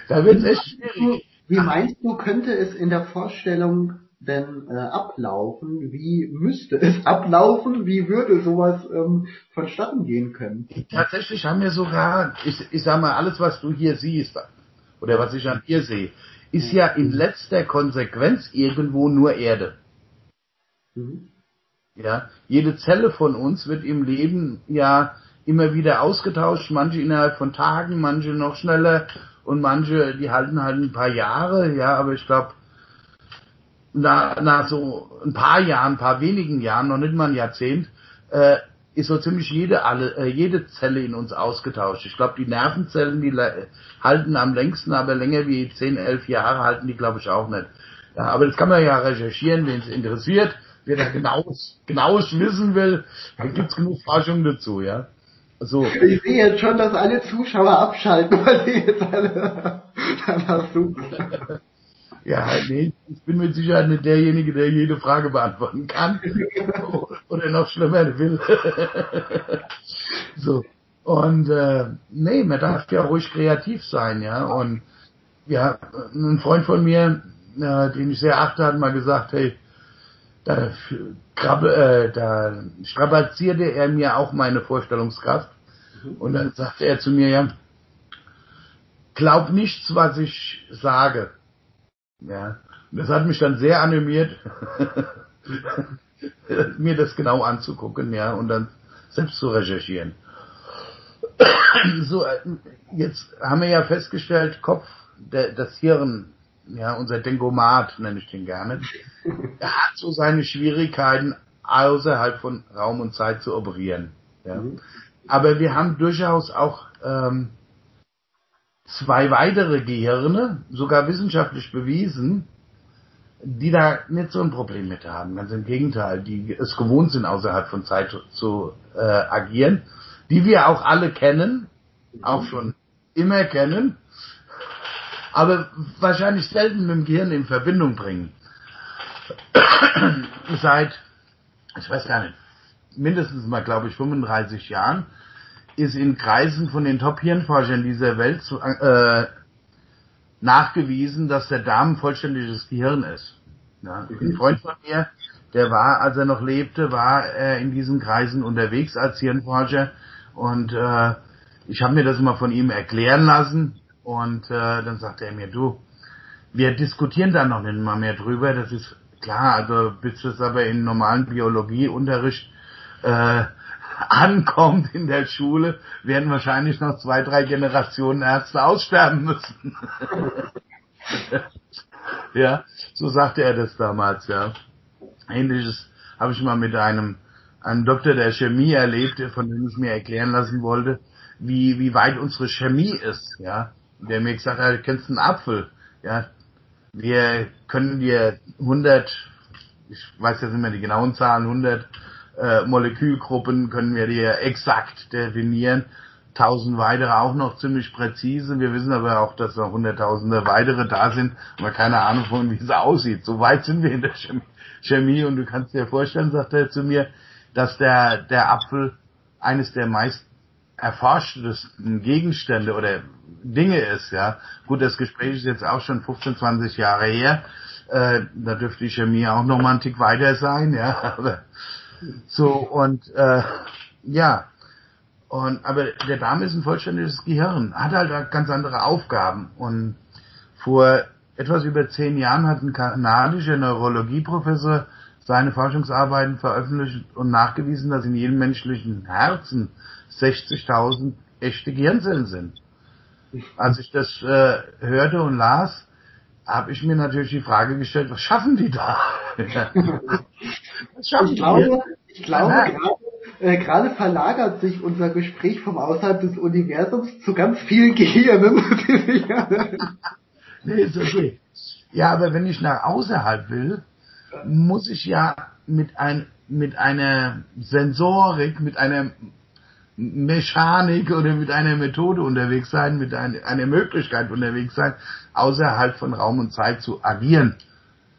Da wird es echt schwierig. Wie meinst du, könnte es in der Vorstellung denn äh, ablaufen? Wie müsste es ablaufen? Wie würde sowas ähm, vonstatten gehen können? Tatsächlich haben wir sogar, ich, ich sag mal, alles, was du hier siehst, oder was ich an ihr sehe, ist ja in letzter Konsequenz irgendwo nur Erde. Mhm. Ja, jede Zelle von uns wird im Leben ja immer wieder ausgetauscht, manche innerhalb von Tagen, manche noch schneller und manche, die halten halt ein paar Jahre, ja, aber ich glaube, nach, nach so ein paar Jahren, ein paar wenigen Jahren, noch nicht mal ein Jahrzehnt, äh, ist so ziemlich jede, alle, äh, jede Zelle in uns ausgetauscht. Ich glaube, die Nervenzellen, die halten am längsten, aber länger wie 10, 11 Jahre halten die, glaube ich, auch nicht. Ja, aber das kann man ja recherchieren, wenn es interessiert. Wer da genaues, genaues wissen will, dann gibt's genug Forschung dazu, ja. So. Ich sehe jetzt schon, dass alle Zuschauer abschalten, weil die jetzt alle danach suchen. Ja, nee, ich bin mit Sicherheit nicht derjenige, der jede Frage beantworten kann. Oder noch schlimmer will. so. Und äh, nee, man darf ja ruhig kreativ sein, ja. Und ja, ein Freund von mir, äh, den ich sehr achte, hat mal gesagt, hey, da, äh, da strapazierte er mir auch meine Vorstellungskraft. Mhm. Und dann sagte er zu mir, ja, glaub nichts, was ich sage. Ja. Das hat mich dann sehr animiert, mir das genau anzugucken, ja, und dann selbst zu recherchieren. so, jetzt haben wir ja festgestellt, Kopf, der, das Hirn, ja, unser Denkomat nenne ich den gerne, er hat so seine Schwierigkeiten, außerhalb von Raum und Zeit zu operieren. Ja. Mhm. Aber wir haben durchaus auch ähm, zwei weitere Gehirne, sogar wissenschaftlich bewiesen, die da nicht so ein Problem mit haben. Ganz im Gegenteil, die es gewohnt sind, außerhalb von Zeit zu äh, agieren, die wir auch alle kennen, auch schon immer kennen, aber wahrscheinlich selten mit dem Gehirn in Verbindung bringen. Seit, ich weiß gar nicht, mindestens mal, glaube ich, 35 Jahren ist in Kreisen von den Top-Hirnforschern dieser Welt zu, äh, nachgewiesen, dass der Darm ein vollständiges Gehirn ist. Ja, ein Freund von mir, der war, als er noch lebte, war er in diesen Kreisen unterwegs als Hirnforscher und äh, ich habe mir das mal von ihm erklären lassen und äh, dann sagte er mir, du, wir diskutieren da noch nicht mal mehr drüber, das ist klar, also bis es aber in normalen Biologieunterricht äh, ankommt in der Schule, werden wahrscheinlich noch zwei, drei Generationen Ärzte aussterben müssen. ja, so sagte er das damals, ja. Ähnliches habe ich mal mit einem, einem Doktor der Chemie erlebt, von dem ich mir erklären lassen wollte, wie, wie weit unsere Chemie ist, ja. Der mir gesagt hat, kennst du einen Apfel? Ja. Wir können dir 100, ich weiß jetzt nicht mehr die genauen Zahlen, 100 äh, Molekülgruppen können wir dir exakt definieren. Tausend weitere auch noch ziemlich präzise. Wir wissen aber auch, dass noch hunderttausende weitere da sind, aber keine Ahnung von, wie es aussieht. So weit sind wir in der Chemie und du kannst dir vorstellen, sagt er zu mir, dass der, der Apfel eines der meist erforschtesten Gegenstände oder Dinge ist, ja. Gut, das Gespräch ist jetzt auch schon 15, 20 Jahre her. Äh, da dürfte die Chemie auch noch mal ein Tick weiter sein, ja. Aber so, und äh, ja. Und aber der Darm ist ein vollständiges Gehirn, hat halt ganz andere Aufgaben. Und vor etwas über zehn Jahren hat ein kanadischer Neurologieprofessor seine Forschungsarbeiten veröffentlicht und nachgewiesen, dass in jedem menschlichen Herzen 60.000 echte Gehirnzellen sind. Als ich das äh, hörte und las, habe ich mir natürlich die Frage gestellt, was schaffen die da? was schaffen ich glaube, ich glaube ja. gerade, äh, gerade verlagert sich unser Gespräch vom Außerhalb des Universums zu ganz vielen Gehirnen. nee, ist okay. Ja, aber wenn ich nach außerhalb will, muss ich ja mit ein, mit einer Sensorik, mit einer Mechanik oder mit einer Methode unterwegs sein, mit ein, einer Möglichkeit unterwegs sein, außerhalb von Raum und Zeit zu agieren.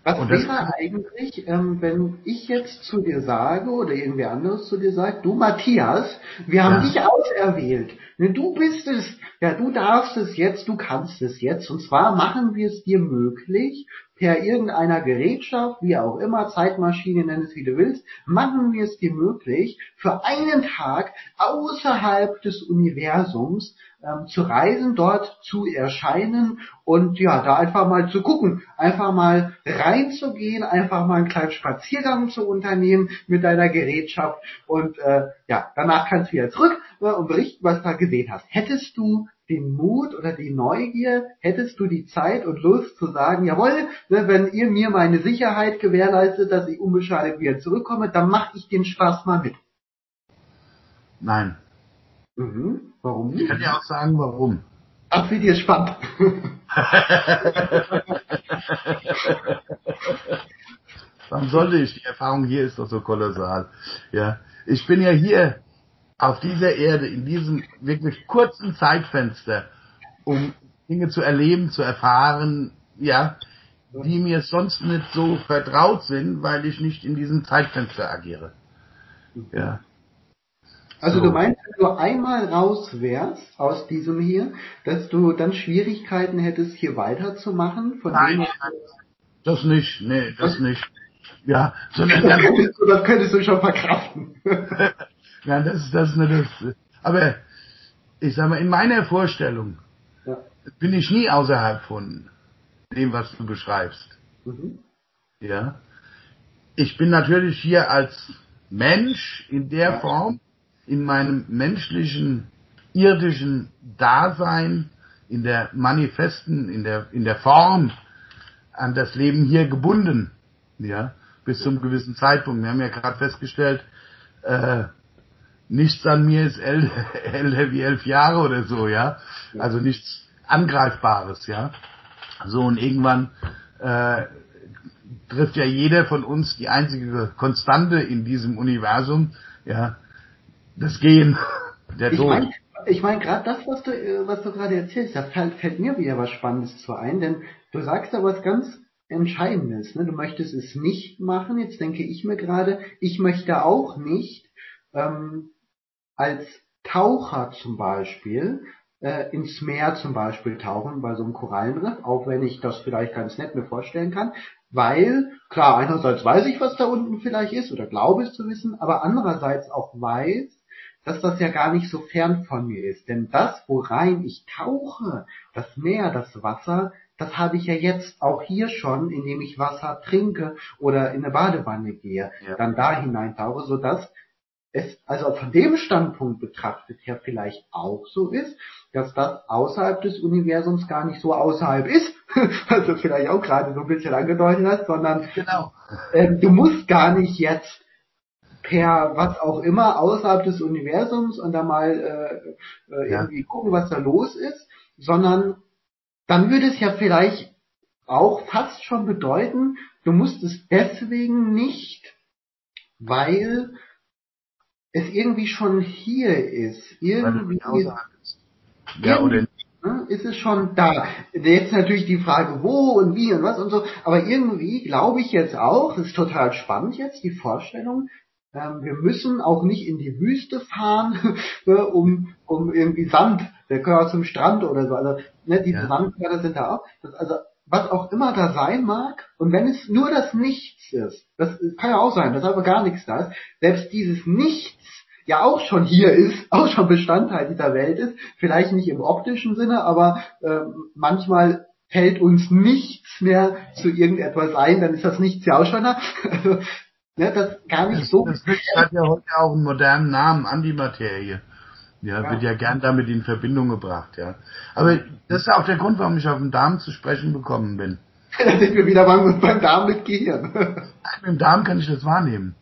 Was und wäre eigentlich, ähm, wenn ich jetzt zu dir sage oder irgendwer anderes zu dir sagt, du Matthias, wir haben ja. dich auserwählt. Ne, du bist es, ja, du darfst es jetzt, du kannst es jetzt. Und zwar machen wir es dir möglich, per irgendeiner Gerätschaft, wie auch immer, Zeitmaschine, nenn es wie du willst, machen wir es dir möglich, für einen Tag außerhalb des Universums ähm, zu reisen, dort zu erscheinen und ja, da einfach mal zu gucken, einfach mal reinzugehen, einfach mal einen kleinen Spaziergang zu unternehmen mit deiner Gerätschaft und äh, ja, danach kannst du wieder zurück äh, und berichten, was du da gesehen hast. Hättest du den Mut oder die Neugier, hättest du die Zeit und Lust zu sagen, jawohl, ne, wenn ihr mir meine Sicherheit gewährleistet, dass ich unbeschadet wieder zurückkomme, dann mache ich den Spaß mal mit. Nein. Mhm. Warum nicht? Ich kann dir auch sagen, warum. Ach, wie dir spannend. Warum sollte ich? Die Erfahrung hier ist doch so kolossal. Ja, ich bin ja hier auf dieser Erde in diesem wirklich kurzen Zeitfenster, um Dinge zu erleben, zu erfahren, ja, die mir sonst nicht so vertraut sind, weil ich nicht in diesem Zeitfenster agiere. Ja. Also so. du meinst, wenn du einmal raus wärst aus diesem hier, dass du dann Schwierigkeiten hättest, hier weiterzumachen? Von nein, nein, Das nicht, nee, das nicht. Ja, sondern du, das könntest du schon verkraften. ja, das ist das nicht das. Aber ich sag mal, in meiner Vorstellung ja. bin ich nie außerhalb von dem, was du beschreibst. Mhm. Ja. Ich bin natürlich hier als Mensch in der ja. Form, in meinem menschlichen, irdischen Dasein, in der manifesten, in der, in der Form an das Leben hier gebunden. Ja. Bis zum gewissen Zeitpunkt. Wir haben ja gerade festgestellt, äh, nichts an mir ist älter, wie elf Jahre oder so, ja. Also nichts Angreifbares, ja. So und irgendwann äh, trifft ja jeder von uns die einzige Konstante in diesem Universum, ja, das Gehen, der ich Tod. Mein, ich meine, gerade das, was du, äh, was du gerade erzählst, da fällt, fällt, mir wieder was Spannendes zu ein, denn du sagst da was ganz Entscheidendes. Ne? Du möchtest es nicht machen. Jetzt denke ich mir gerade, ich möchte auch nicht ähm, als Taucher zum Beispiel äh, ins Meer zum Beispiel tauchen bei so einem Korallenriff, auch wenn ich das vielleicht ganz nett mir vorstellen kann, weil, klar, einerseits weiß ich, was da unten vielleicht ist oder glaube es zu wissen, aber andererseits auch weiß, dass das ja gar nicht so fern von mir ist. Denn das, worein ich tauche, das Meer, das Wasser, das habe ich ja jetzt auch hier schon, indem ich Wasser trinke oder in eine Badewanne gehe, ja. dann da hineintauche, sodass es also von dem Standpunkt betrachtet her vielleicht auch so ist, dass das außerhalb des Universums gar nicht so außerhalb ist, was du vielleicht auch gerade so ein bisschen angedeutet hast, sondern genau. ähm, du musst gar nicht jetzt per was auch immer außerhalb des Universums und da mal äh, äh, ja. irgendwie gucken, was da los ist, sondern dann würde es ja vielleicht auch fast schon bedeuten, du musst es deswegen nicht, weil es irgendwie schon hier ist. Irgendwie ist, ja, oder ne, ist es schon da. Jetzt natürlich die Frage, wo und wie und was und so. Aber irgendwie glaube ich jetzt auch, das ist total spannend jetzt, die Vorstellung, ähm, wir müssen auch nicht in die Wüste fahren, ne, um, um irgendwie Sand, der gehört zum Strand oder so. Also ne, diese ja. Sandkörner sind da auch. Das, also was auch immer da sein mag, und wenn es nur das Nichts ist, das kann ja auch sein, dass aber gar nichts da ist, selbst dieses Nichts ja auch schon hier ist, auch schon Bestandteil dieser Welt ist, vielleicht nicht im optischen Sinne, aber äh, manchmal fällt uns nichts mehr zu irgendetwas ein, dann ist das Nichts ja auch schon da. Also, ne, das gar nicht das, so. Das hat ja heute auch einen modernen Namen, Antimaterie. Ja, ja, wird ja gern damit in Verbindung gebracht, ja. Aber das ist auch der Grund, warum ich auf den Darm zu sprechen bekommen bin. da sind wir wieder beim, beim Darm mit Gehirn. Mit dem Darm kann ich das wahrnehmen.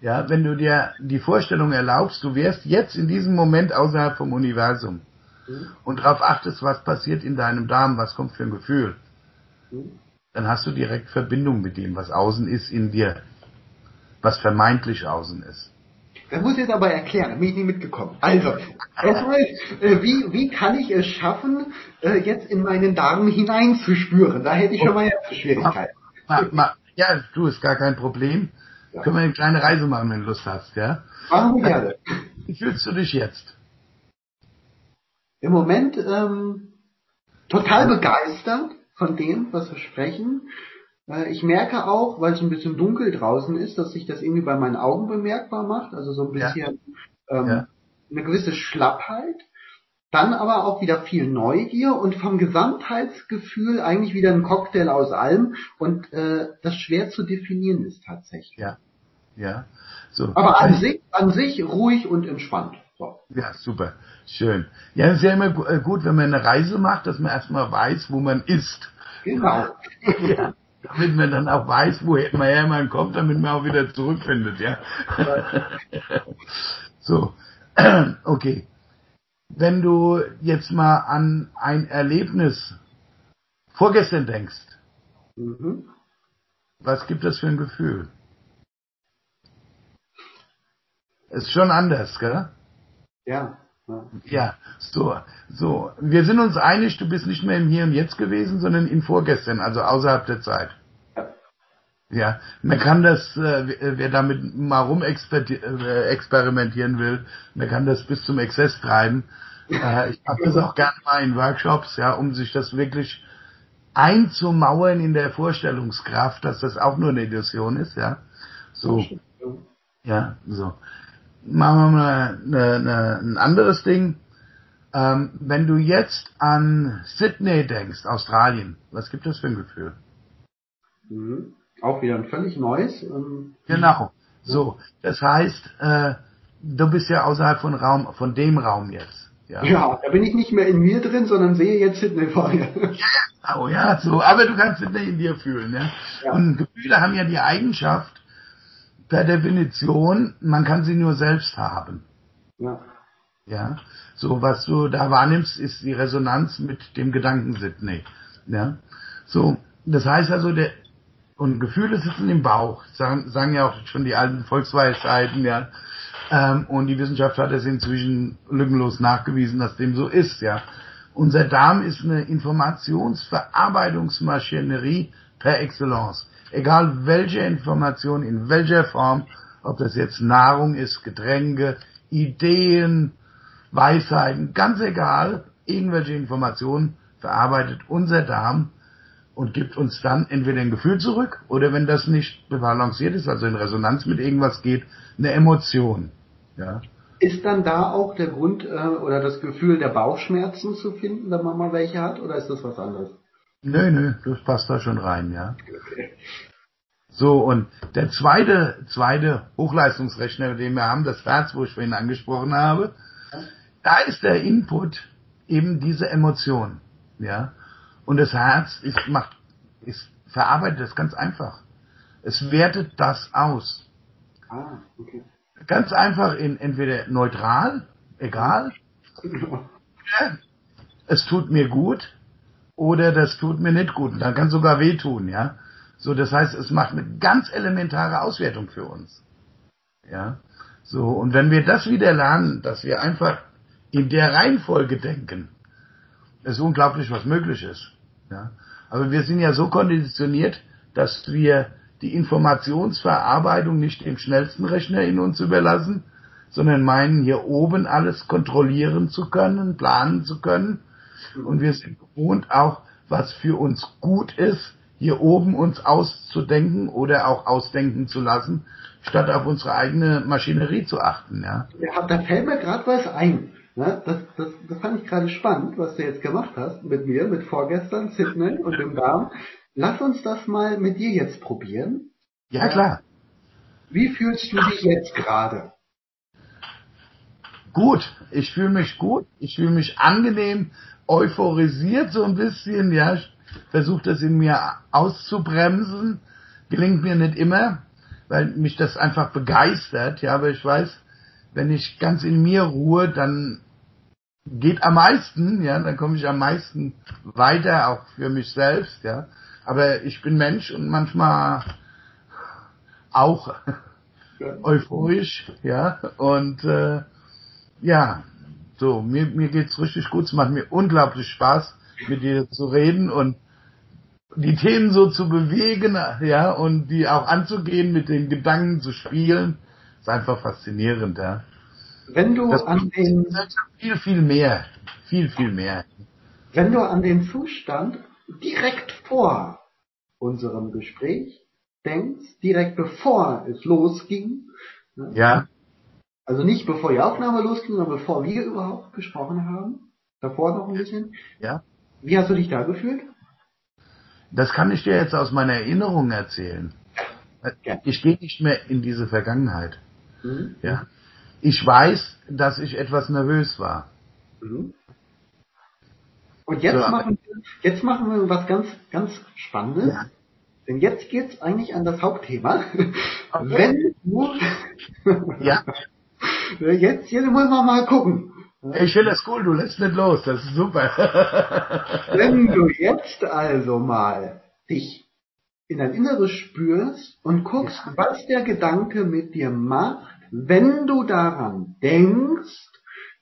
Ja, wenn du dir die Vorstellung erlaubst, du wärst jetzt in diesem Moment außerhalb vom Universum mhm. und darauf achtest, was passiert in deinem Darm, was kommt für ein Gefühl, mhm. dann hast du direkt Verbindung mit dem, was außen ist in dir, was vermeintlich außen ist. Das muss ich jetzt aber erklären, da bin ich nicht mitgekommen. Also, erstmal, äh, wie, wie kann ich es schaffen, äh, jetzt in meinen Darm hineinzuspüren? Da hätte ich schon mal eine Schwierigkeit. Ja, du, ist gar kein Problem. Ja. Können wir eine kleine Reise machen, wenn du Lust hast, ja? Machen wir gerne. Wie fühlst du dich jetzt? Im Moment ähm, total begeistert von dem, was wir sprechen. Äh, ich merke auch, weil es ein bisschen dunkel draußen ist, dass sich das irgendwie bei meinen Augen bemerkbar macht. Also so ein bisschen ja. Ähm, ja. eine gewisse Schlappheit. Dann aber auch wieder viel Neugier und vom Gesamtheitsgefühl eigentlich wieder ein Cocktail aus allem und äh, das schwer zu definieren ist tatsächlich. Ja. Ja. So. Aber an sich, an sich ruhig und entspannt. So. Ja, super. Schön. Ja, es ist ja immer äh, gut, wenn man eine Reise macht, dass man erstmal weiß, wo man ist. Genau. ja. Damit man dann auch weiß, woher man kommt, damit man auch wieder zurückfindet, ja. so. okay wenn du jetzt mal an ein Erlebnis vorgestern denkst, mhm. was gibt das für ein Gefühl? Ist schon anders, gell? Ja. Ja. so, so. Wir sind uns einig, du bist nicht mehr im Hier und Jetzt gewesen, sondern in vorgestern, also außerhalb der Zeit. Ja, man kann das, äh, wer damit mal rum äh, experimentieren will, man kann das bis zum Exzess treiben. Äh, ich habe das auch gerne mal in Workshops, ja, um sich das wirklich einzumauern in der Vorstellungskraft, dass das auch nur eine Illusion ist, ja. So. Ja, so. Machen wir mal eine, ein anderes Ding. Ähm, wenn du jetzt an Sydney denkst, Australien, was gibt das für ein Gefühl? Mhm. Auch wieder ein völlig neues. Ähm, genau. So, das heißt, äh, du bist ja außerhalb von Raum, von dem Raum jetzt. Ja. ja, da bin ich nicht mehr in mir drin, sondern sehe jetzt Sydney vor mir. Ja, oh ja, so, aber du kannst Sydney in dir fühlen, ja? ja. Und Gefühle haben ja die Eigenschaft, per Definition, man kann sie nur selbst haben. Ja. Ja. So, was du da wahrnimmst, ist die Resonanz mit dem Gedanken Sydney. Ja. So, das heißt also, der, und Gefühle sitzen im Bauch, sagen, sagen ja auch schon die alten Volksweisheiten, ja. Ähm, und die Wissenschaft hat es inzwischen lückenlos nachgewiesen, dass dem so ist, ja. Unser Darm ist eine Informationsverarbeitungsmaschinerie per Excellence. Egal welche Information, in welcher Form, ob das jetzt Nahrung ist, Getränke, Ideen, Weisheiten, ganz egal, irgendwelche Informationen verarbeitet unser Darm und gibt uns dann entweder ein Gefühl zurück oder wenn das nicht balanciert ist, also in Resonanz mit irgendwas geht, eine Emotion. Ja. Ist dann da auch der Grund äh, oder das Gefühl der Bauchschmerzen zu finden, wenn man mal welche hat, oder ist das was anderes? Nö, nö, das passt da schon rein, ja. Okay. So, und der zweite, zweite Hochleistungsrechner, den wir haben, das Herz, wo ich vorhin angesprochen habe, da ist der Input eben diese Emotion, ja. Und das Herz ist, macht, ist, verarbeitet das ganz einfach. Es wertet das aus. Ah, okay. Ganz einfach in entweder neutral, egal, es tut mir gut, oder das tut mir nicht gut. Und dann kann sogar wehtun, ja. So, das heißt, es macht eine ganz elementare Auswertung für uns. Ja. So, und wenn wir das wieder lernen, dass wir einfach in der Reihenfolge denken, ist unglaublich, was möglich ist. Ja. Aber wir sind ja so konditioniert, dass wir die Informationsverarbeitung nicht dem schnellsten Rechner in uns überlassen, sondern meinen, hier oben alles kontrollieren zu können, planen zu können. Und wir sind gewohnt, auch was für uns gut ist, hier oben uns auszudenken oder auch ausdenken zu lassen, statt auf unsere eigene Maschinerie zu achten. Ja, ja da fällt mir gerade was ein. Ja, das, das, das fand ich gerade spannend, was du jetzt gemacht hast mit mir, mit vorgestern, Sydney und dem Darm. Lass uns das mal mit dir jetzt probieren. Ja, klar. Wie fühlst du dich jetzt gerade? Gut, ich fühle mich gut, ich fühle mich angenehm, euphorisiert so ein bisschen, ja, versuche das in mir auszubremsen, gelingt mir nicht immer, weil mich das einfach begeistert, ja, aber ich weiß, wenn ich ganz in mir ruhe, dann geht am meisten, ja, dann komme ich am meisten weiter, auch für mich selbst, ja. Aber ich bin Mensch und manchmal auch euphorisch, ja, und äh, ja, so, mir, mir geht's richtig gut, es macht mir unglaublich Spaß, mit dir zu reden und die Themen so zu bewegen, ja, und die auch anzugehen, mit den Gedanken zu spielen, ist einfach faszinierend, ja. Wenn du das an den viel viel mehr, viel viel mehr. Wenn du an den Zustand direkt vor unserem Gespräch denkst, direkt bevor es losging, ne? ja. Also nicht bevor die Aufnahme losging, sondern bevor wir überhaupt gesprochen haben. Davor noch ein bisschen. Ja. Wie hast du dich da gefühlt? Das kann ich dir jetzt aus meiner Erinnerung erzählen. Ja. Ich gehe nicht mehr in diese Vergangenheit. Mhm. Ja. Ich weiß, dass ich etwas nervös war. Mhm. Und jetzt, so, machen wir, jetzt machen wir was ganz, ganz Spannendes. Ja. Denn jetzt geht's eigentlich an das Hauptthema. Okay. Wenn du, ja. Jetzt, jetzt muss man mal gucken. Ich finde das cool, du lässt nicht los, das ist super. Wenn du jetzt also mal dich in dein Inneres spürst und guckst, ja. was der Gedanke mit dir macht, wenn du daran denkst,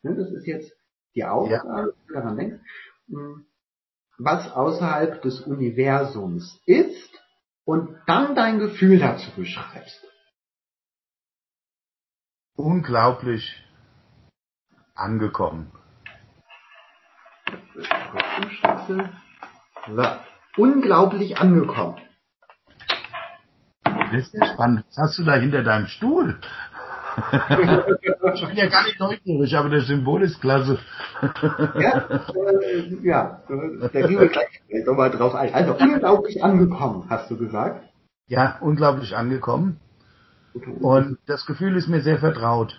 ne, das ist jetzt die Aufgabe, ja. wenn du daran denkst, hm, was außerhalb des Universums ist und dann dein Gefühl dazu beschreibst. Unglaublich angekommen. Unglaublich angekommen. Das ist ja spannend. Was hast du da hinter deinem Stuhl? ich bin ja gar nicht neugierig, aber das Symbol ist klasse. ja, äh, ja, da gehen wir gleich nochmal drauf ein. Also unglaublich angekommen, hast du gesagt? Ja, unglaublich angekommen. Und das Gefühl ist mir sehr vertraut.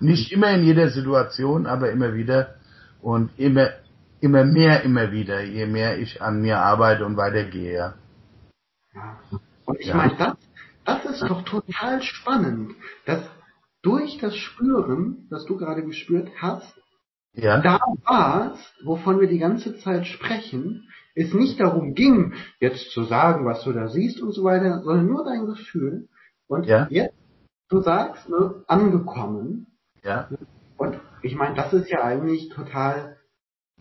Nicht immer in jeder Situation, aber immer wieder. Und immer, immer mehr, immer wieder, je mehr ich an mir arbeite und weitergehe. Ja. Und ich ja. meine, das, das ist doch total spannend, dass durch das Spüren, das du gerade gespürt hast, ja. da war's, wovon wir die ganze Zeit sprechen, es nicht darum ging, jetzt zu sagen, was du da siehst und so weiter, sondern nur dein Gefühl. Und ja. jetzt, du sagst, ne, angekommen. Ja. Und ich meine, das ist ja eigentlich total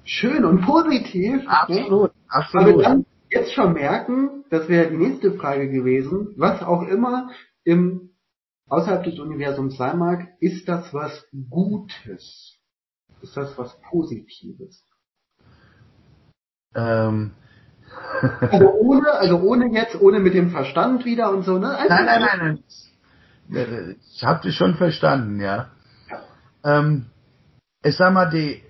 schön und positiv. Absolut, ne? absolut. Aber dann jetzt schon merken, das wäre die nächste Frage gewesen, was auch immer im außerhalb des Universums sein mag, ist das was Gutes? Ist das was Positives? Ähm. Also ohne, also ohne jetzt, ohne mit dem Verstand wieder und so, ne? Also nein, nein, nein, nein. Ich habe dich schon verstanden, ja. Ähm, ich sag mal, die,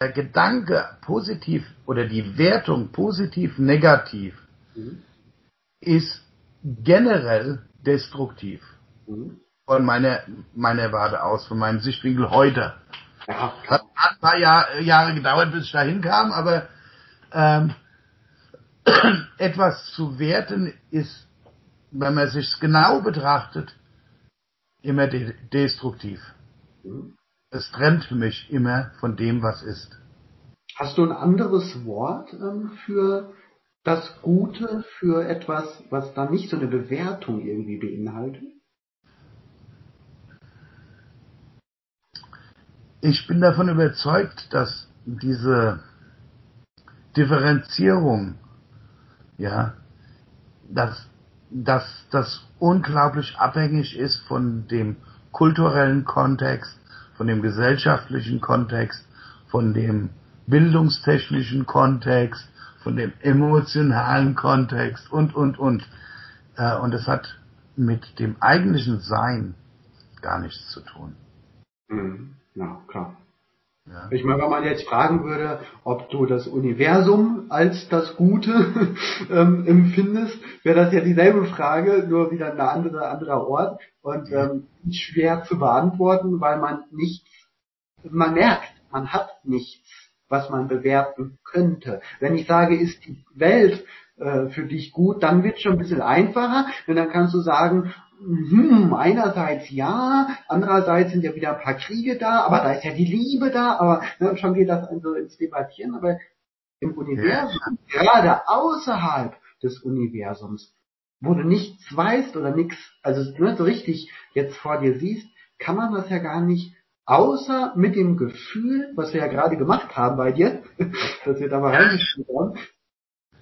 der Gedanke positiv oder die Wertung positiv negativ mhm. ist generell destruktiv. Mhm. Von meiner, meiner Warte aus, von meinem Sichtwinkel heute. Ja. Hat ein paar Jahr, Jahre gedauert, bis ich da hinkam, aber ähm, etwas zu werten ist, wenn man sich genau betrachtet, immer de destruktiv. Mhm. Es trennt mich immer von dem, was ist. Hast du ein anderes Wort ähm, für das Gute, für etwas, was da nicht so eine Bewertung irgendwie beinhaltet? Ich bin davon überzeugt, dass diese Differenzierung, ja, dass, dass das unglaublich abhängig ist von dem kulturellen Kontext, von dem gesellschaftlichen Kontext, von dem bildungstechnischen Kontext, von dem emotionalen Kontext und, und, und. Äh, und es hat mit dem eigentlichen Sein gar nichts zu tun. Mhm. Ja, klar. Ja. Ich meine, wenn man jetzt fragen würde, ob du das Universum als das Gute ähm, empfindest, wäre das ja dieselbe Frage, nur wieder ein andere, anderer Ort und ähm, schwer zu beantworten, weil man nichts, man merkt, man hat nichts, was man bewerten könnte. Wenn ich sage, ist die Welt äh, für dich gut, dann wird es schon ein bisschen einfacher, denn dann kannst du sagen, hm, einerseits ja, andererseits sind ja wieder ein paar Kriege da, aber da ist ja die Liebe da, aber ne, schon geht das also ins Debattieren, aber im Universum, ja. gerade außerhalb des Universums, wo du nichts weißt oder nichts, also ne, so richtig jetzt vor dir siehst, kann man das ja gar nicht, außer mit dem Gefühl, was wir ja gerade gemacht haben bei dir, dass wir da mal reingespielt haben,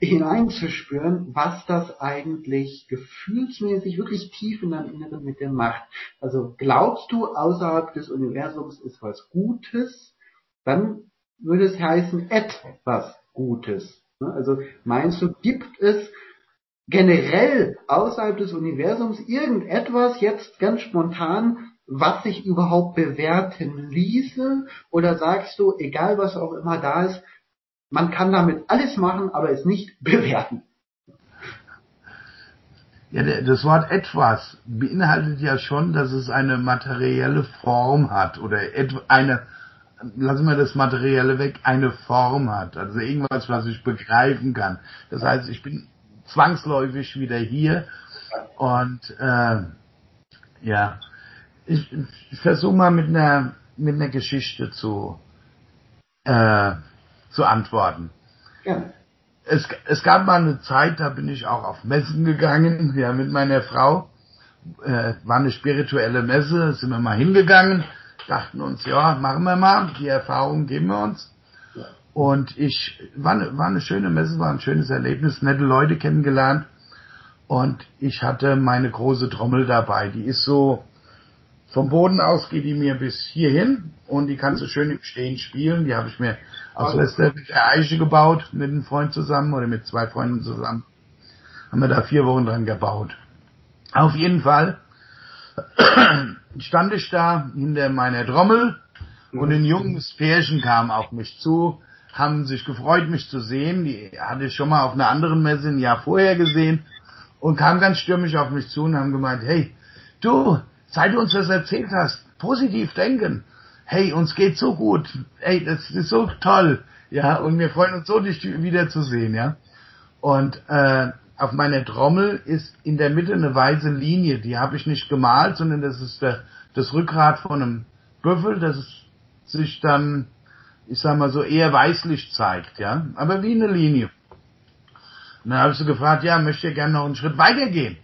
hineinzuspüren, was das eigentlich gefühlsmäßig wirklich tief in deinem Inneren mit dir macht. Also glaubst du, außerhalb des Universums ist was Gutes, dann würde es heißen etwas Gutes. Ne? Also meinst du, gibt es generell außerhalb des Universums irgendetwas jetzt ganz spontan, was sich überhaupt bewerten ließe? Oder sagst du, egal was auch immer da ist, man kann damit alles machen, aber es nicht bewerten. Ja, das Wort etwas beinhaltet ja schon, dass es eine materielle Form hat oder eine, lassen wir das Materielle weg, eine Form hat. Also irgendwas, was ich begreifen kann. Das heißt, ich bin zwangsläufig wieder hier und äh, ja, ich, ich versuche mal mit einer mit einer Geschichte zu äh, zu antworten. Ja. Es, es gab mal eine Zeit, da bin ich auch auf Messen gegangen, ja, mit meiner Frau. Äh, war eine spirituelle Messe, sind wir mal hingegangen, dachten uns, ja, machen wir mal, die Erfahrung geben wir uns. Und ich, war, eine, war eine schöne Messe, war ein schönes Erlebnis, nette Leute kennengelernt. Und ich hatte meine große Trommel dabei, die ist so vom Boden aus geht die mir bis hierhin und die kannst du schön im Stehen spielen. Die habe ich mir aus Wester der Eiche gebaut mit einem Freund zusammen oder mit zwei Freunden zusammen. Haben wir da vier Wochen dran gebaut. Auf jeden Fall stand ich da hinter meiner Trommel und ein junges Pärchen kam auf mich zu, haben sich gefreut, mich zu sehen. Die hatte ich schon mal auf einer anderen Messe ein Jahr vorher gesehen und kam ganz stürmisch auf mich zu und haben gemeint, hey, du, seit du uns das erzählt hast, positiv denken. Hey, uns geht so gut. Hey, das ist so toll. Ja, und wir freuen uns so, dich wiederzusehen, ja. Und äh, auf meiner Trommel ist in der Mitte eine weiße Linie. Die habe ich nicht gemalt, sondern das ist der, das Rückgrat von einem Büffel, das sich dann, ich sag mal so, eher weißlich zeigt, ja. Aber wie eine Linie. Und dann habe ich sie gefragt, ja, möchte ihr gerne noch einen Schritt weitergehen?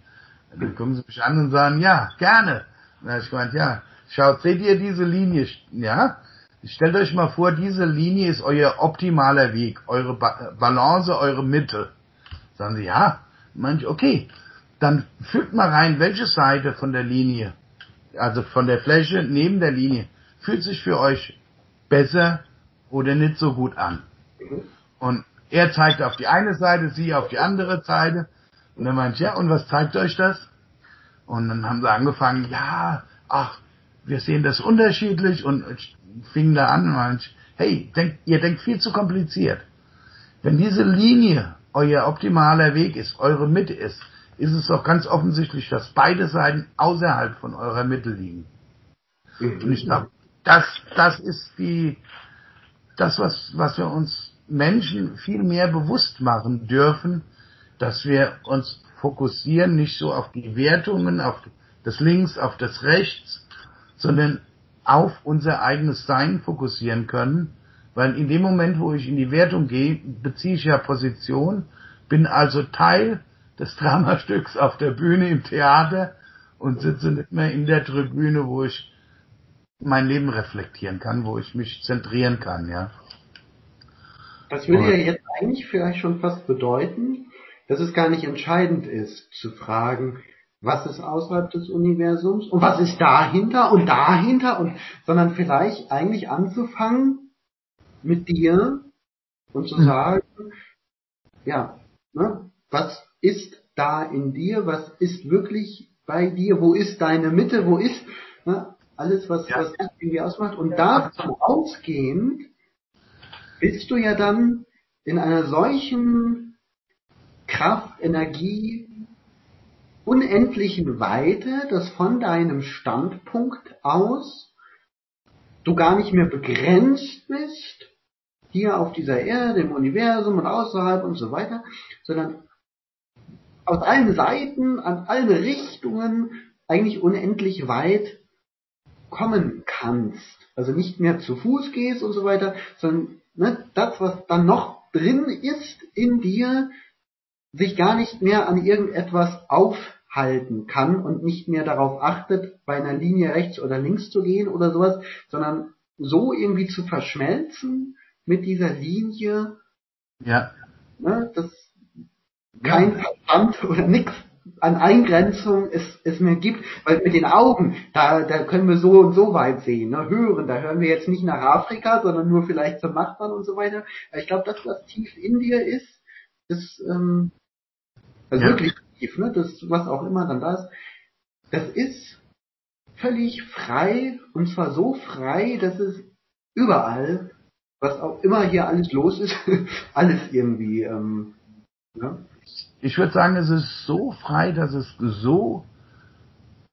Dann gucken sie mich an und sagen, ja, gerne. Dann habe ich gemeint, ja, schaut, seht ihr diese Linie, ja? Stellt euch mal vor, diese Linie ist euer optimaler Weg, eure ba Balance, eure Mitte. Sagen sie, ja. Manch, okay. Dann fügt mal rein, welche Seite von der Linie, also von der Fläche neben der Linie, fühlt sich für euch besser oder nicht so gut an. Und er zeigt auf die eine Seite, sie auf die andere Seite. Und er meint, ja, und was zeigt euch das? Und dann haben sie angefangen, ja, ach, wir sehen das unterschiedlich und fingen da an und meint, hey, denk, ihr denkt viel zu kompliziert. Wenn diese Linie euer optimaler Weg ist, eure Mitte ist, ist es doch ganz offensichtlich, dass beide Seiten außerhalb von eurer Mitte liegen. Mhm. Und ich glaube, das, das ist die, das, was, was wir uns Menschen viel mehr bewusst machen dürfen, dass wir uns fokussieren nicht so auf die Wertungen, auf das Links, auf das Rechts, sondern auf unser eigenes Sein fokussieren können, weil in dem Moment, wo ich in die Wertung gehe, beziehe ich ja Position, bin also Teil des Dramastücks auf der Bühne im Theater und sitze nicht mehr in der Tribüne, wo ich mein Leben reflektieren kann, wo ich mich zentrieren kann, ja. Das würde ja jetzt eigentlich für euch schon fast bedeuten, dass es gar nicht entscheidend ist, zu fragen, was ist außerhalb des Universums und was ist dahinter und dahinter und, sondern vielleicht eigentlich anzufangen mit dir und zu hm. sagen, ja, ne, was ist da in dir, was ist wirklich bei dir, wo ist deine Mitte, wo ist, ne, alles, was, ja. was dich irgendwie ausmacht. Und davon ausgehend bist du ja dann in einer solchen Kraft, Energie, unendlichen Weite, dass von deinem Standpunkt aus du gar nicht mehr begrenzt bist, hier auf dieser Erde, im Universum und außerhalb und so weiter, sondern aus allen Seiten, an allen Richtungen eigentlich unendlich weit kommen kannst. Also nicht mehr zu Fuß gehst und so weiter, sondern ne, das, was dann noch drin ist in dir, sich gar nicht mehr an irgendetwas aufhalten kann und nicht mehr darauf achtet, bei einer Linie rechts oder links zu gehen oder sowas, sondern so irgendwie zu verschmelzen mit dieser Linie, ja. ne, dass kein ja. Verstand oder nichts an Eingrenzung es, es mehr gibt, weil mit den Augen, da, da können wir so und so weit sehen, ne, hören, da hören wir jetzt nicht nach Afrika, sondern nur vielleicht zum Nachbarn und so weiter. Ich glaube, das, was tief in dir ist, ist ähm, also ja. wirklich tief, ne, das, was auch immer dann da ist, das ist völlig frei und zwar so frei, dass es überall, was auch immer hier alles los ist, alles irgendwie ähm, ja, ich würde sagen, es ist so frei, dass es so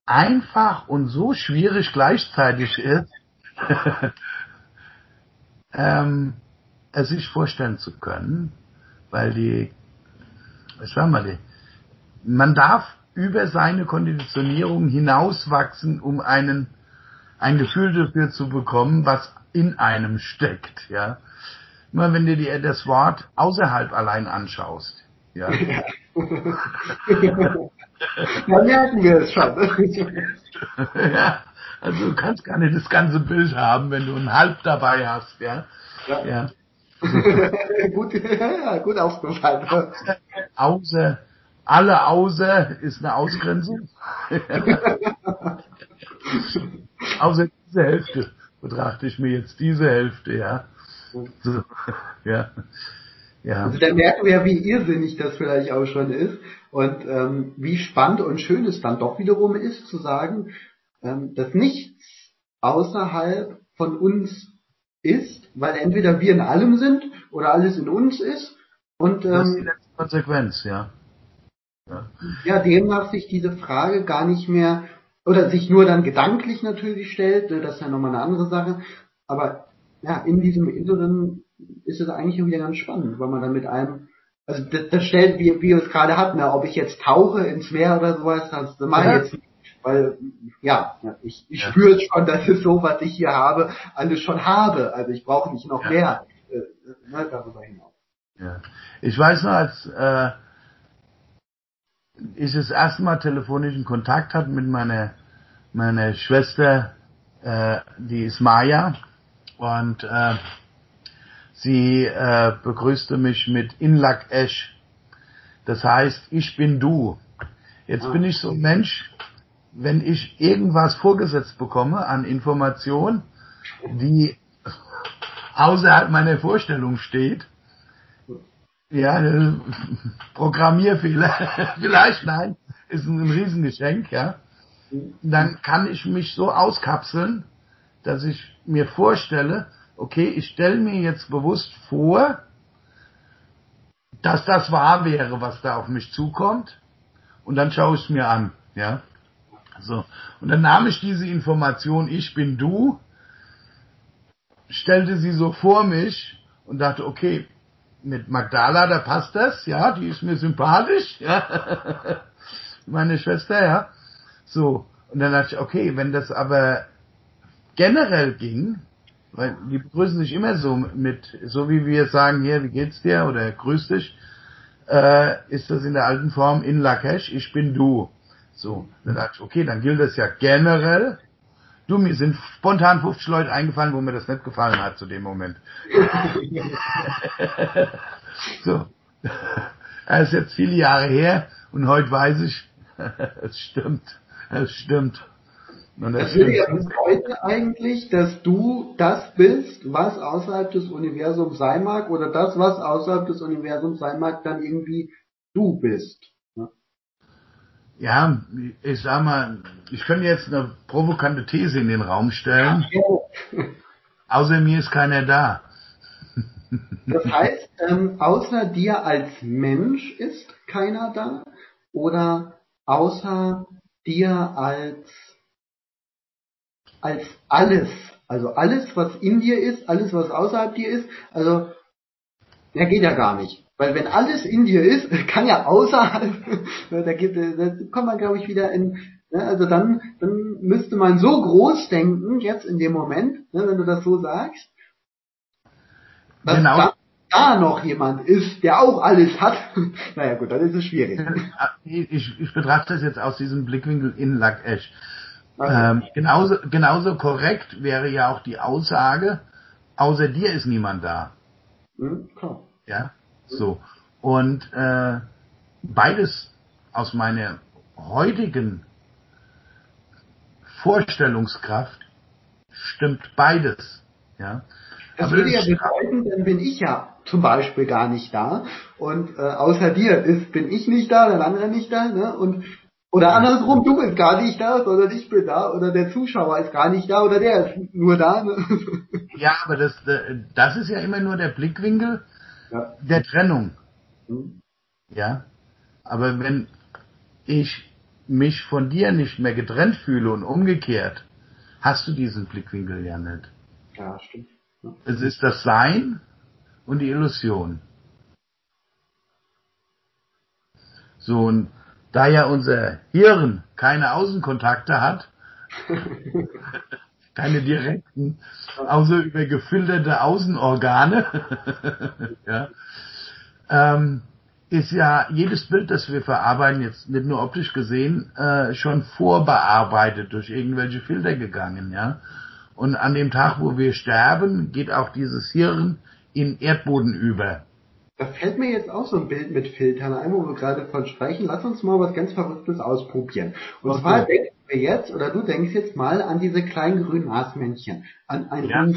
einfach und so schwierig gleichzeitig ist, ähm, es sich vorstellen zu können, weil die, was war mal die, man darf über seine Konditionierung hinauswachsen, um einen, ein Gefühl dafür zu bekommen, was in einem steckt, ja. Immer wenn du dir das Wort außerhalb allein anschaust, ja. Dann merken wir es schon. ja, also du kannst gar nicht das ganze Bild haben, wenn du ein Halb dabei hast, ja. Ja. ja. gut, gut aufgefallen. Außer, alle außer ist eine Ausgrenzung. Außer diese Hälfte betrachte ich mir jetzt diese Hälfte, ja. So, ja. Ja. Also da merken wir ja, wie irrsinnig das vielleicht auch schon ist und ähm, wie spannend und schön es dann doch wiederum ist zu sagen, ähm, dass nichts außerhalb von uns ist, weil entweder wir in allem sind oder alles in uns ist und ähm, das ist die letzte Konsequenz, ja. ja. Ja, demnach sich diese Frage gar nicht mehr oder sich nur dann gedanklich natürlich stellt, ne, das ist ja nochmal eine andere Sache, aber ja, in diesem Inneren ist es eigentlich wieder ganz spannend, weil man dann mit einem, also das, das stellt, wie, wie wir es gerade hatten, ne, ob ich jetzt tauche ins Meer oder sowas, das, mache ich jetzt nicht, weil, ja, ich, ich ja. spüre schon, dass es so, was ich hier habe, alles schon habe, also ich brauche nicht noch ja. mehr äh, ne, darüber hinaus. Ja. Ich weiß noch, als äh, ich das erste Mal telefonischen Kontakt hatte mit meiner meiner Schwester, äh, die ist Maya und äh, sie äh, begrüßte mich mit Inlak Esh. Das heißt, ich bin du. Jetzt bin ich so ein Mensch, wenn ich irgendwas vorgesetzt bekomme an Information, die außerhalb meiner Vorstellung steht, ja, Programmierfehler, vielleicht nein, ist ein Riesengeschenk, ja, dann kann ich mich so auskapseln, dass ich mir vorstelle, okay, ich stelle mir jetzt bewusst vor, dass das wahr wäre, was da auf mich zukommt, und dann schaue ich es mir an, ja. So. Und dann nahm ich diese Information, ich bin du, stellte sie so vor mich und dachte, okay, mit Magdala, da passt das, ja, die ist mir sympathisch, ja. Meine Schwester, ja. So. Und dann dachte ich, okay, wenn das aber generell ging, weil die begrüßen sich immer so mit, so wie wir sagen hier, wie geht's dir oder grüß dich, äh, ist das in der alten Form in Lakesh, ich bin du. So, dann dachte ich, okay, dann gilt das ja generell. Du, mir sind spontan 50 Leute eingefallen, wo mir das nicht gefallen hat zu dem Moment. so. Das ist jetzt viele Jahre her und heute weiß ich, es stimmt, es stimmt. Und das, das würde ja bedeuten eigentlich, dass du das bist, was außerhalb des Universums sein mag, oder das, was außerhalb des Universums sein mag, dann irgendwie du bist. Ja, ich sag mal, ich könnte jetzt eine provokante These in den Raum stellen. Außer mir ist keiner da. Das heißt, ähm, außer dir als Mensch ist keiner da? Oder außer dir als als alles. Also alles, was in dir ist, alles, was außerhalb dir ist, also, der geht ja gar nicht. Weil wenn alles in dir ist, kann ja außerhalb, da, geht, da kommt man glaube ich wieder in, ne, also dann, dann müsste man so groß denken, jetzt in dem Moment, ne, wenn du das so sagst, dass genau. da, da noch jemand ist, der auch alles hat. naja gut, dann ist es schwierig. Ich, ich betrachte das jetzt aus diesem Blickwinkel in Lakesh. Ähm, genauso, genauso korrekt wäre ja auch die Aussage, außer dir ist niemand da. Mhm, klar. Ja, so. Und äh, beides aus meiner heutigen Vorstellungskraft stimmt beides. Ja. Das Aber würde ja bedeuten, dann bin ich ja zum Beispiel gar nicht da und äh, außer dir ist, bin ich nicht da, der andere nicht da, ne? Und oder andersrum, du bist gar nicht da, sondern ich bin da, oder der Zuschauer ist gar nicht da, oder der ist nur da. Ne? Ja, aber das, das ist ja immer nur der Blickwinkel ja. der Trennung. Mhm. Ja. Aber wenn ich mich von dir nicht mehr getrennt fühle und umgekehrt, hast du diesen Blickwinkel ja nicht. Ja, stimmt. Ja. Es ist das Sein und die Illusion. So, und da ja unser Hirn keine Außenkontakte hat, keine direkten, außer über gefilterte Außenorgane, ja, ähm, ist ja jedes Bild, das wir verarbeiten, jetzt nicht nur optisch gesehen, äh, schon vorbearbeitet durch irgendwelche Filter gegangen, ja. Und an dem Tag, wo wir sterben, geht auch dieses Hirn in Erdboden über. Da fällt mir jetzt auch so ein Bild mit Filtern ein, wo wir gerade von sprechen. Lass uns mal was ganz Verrücktes ausprobieren. Und okay. zwar denk, mir jetzt, oder du denkst jetzt mal an diese kleinen grünen Marsmännchen, an ein Ja.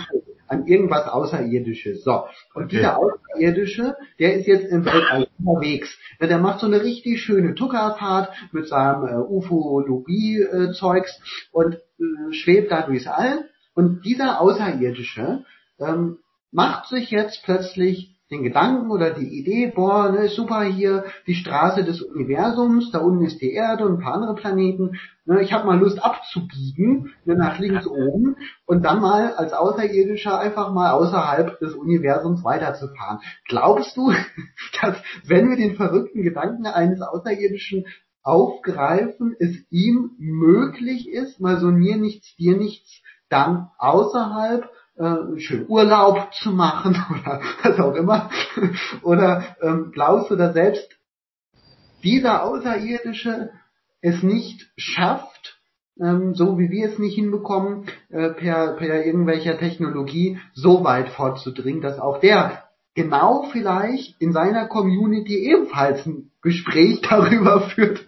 An irgendwas Außerirdisches. So. Und Okay. dieser Außerirdische, der ist jetzt im Weltall unterwegs. Ja, der macht so eine richtig schöne Tuckerfahrt mit seinem äh, Ufologie-Zeugs und äh, schwebt da durchs All. Und dieser Außerirdische ähm, macht sich jetzt plötzlich den Gedanken oder die Idee, boah, ne, super hier, die Straße des Universums, da unten ist die Erde und ein paar andere Planeten. Ne, ich habe mal Lust abzubiegen, ne, nach links oben und dann mal als Außerirdischer einfach mal außerhalb des Universums weiterzufahren. Glaubst du, dass wenn wir den verrückten Gedanken eines Außerirdischen aufgreifen, es ihm möglich ist, mal so mir nichts, dir nichts, dann außerhalb äh, schön Urlaub zu machen oder was auch immer? Oder ähm, glaubst du, dass selbst dieser Außerirdische es nicht schafft, ähm, so wie wir es nicht hinbekommen, äh, per, per irgendwelcher Technologie so weit fortzudringen, dass auch der genau vielleicht in seiner Community ebenfalls Gespräch darüber führt,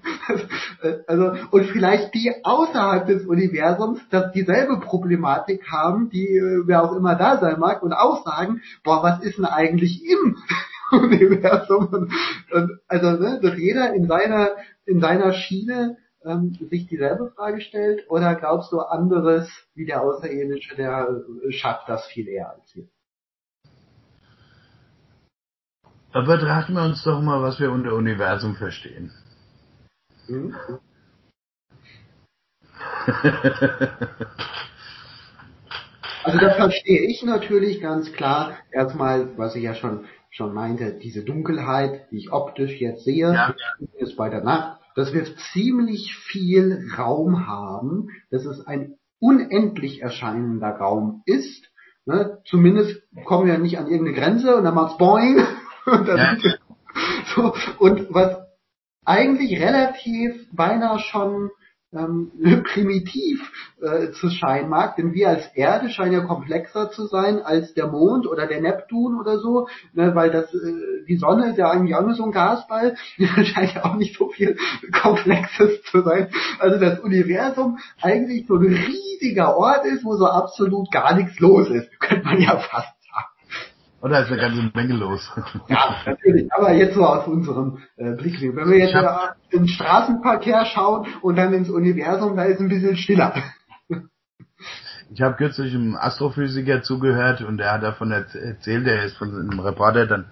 also und vielleicht die außerhalb des Universums, dass dieselbe Problematik haben, die äh, wer auch immer da sein mag und auch sagen, boah, was ist denn eigentlich im Universum? Und, und, also ne, dass jeder in seiner in seiner Schiene ähm, sich dieselbe Frage stellt oder glaubst du anderes wie der Außerirdische, der äh, schafft das viel eher als wir? Aber betrachten wir uns doch mal, was wir unter Universum verstehen. Hm? Also das verstehe ich natürlich ganz klar. Erstmal, was ich ja schon schon meinte, diese Dunkelheit, die ich optisch jetzt sehe, Ja. ist bei der Nacht, dass wir ziemlich viel Raum haben, dass es ein unendlich erscheinender Raum ist. Ne? Zumindest kommen wir nicht an irgendeine Grenze und dann macht's boing. Und, dann Ja. so, und was eigentlich relativ beinahe schon ähm, primitiv äh, zu scheinen mag, denn wir als Erde scheinen ja komplexer zu sein als der Mond oder der Neptun oder so, ne, weil das äh, die Sonne ist ja eigentlich auch nur so ein Gasball, scheint ja auch nicht so viel Komplexes zu sein. Also das Universum eigentlich so ein riesiger Ort ist, wo so absolut gar nichts los ist, könnte man ja fast Oder ist eine ganze Menge los? Ja, natürlich, aber jetzt so aus unserem äh, Blickwinkel. Wenn wir jetzt hab- in den Straßenverkehr schauen und dann ins Universum, da ist ein bisschen stiller. Ich habe kürzlich einem Astrophysiker zugehört und der hat davon erz- erzählt, der ist von einem Reporter dann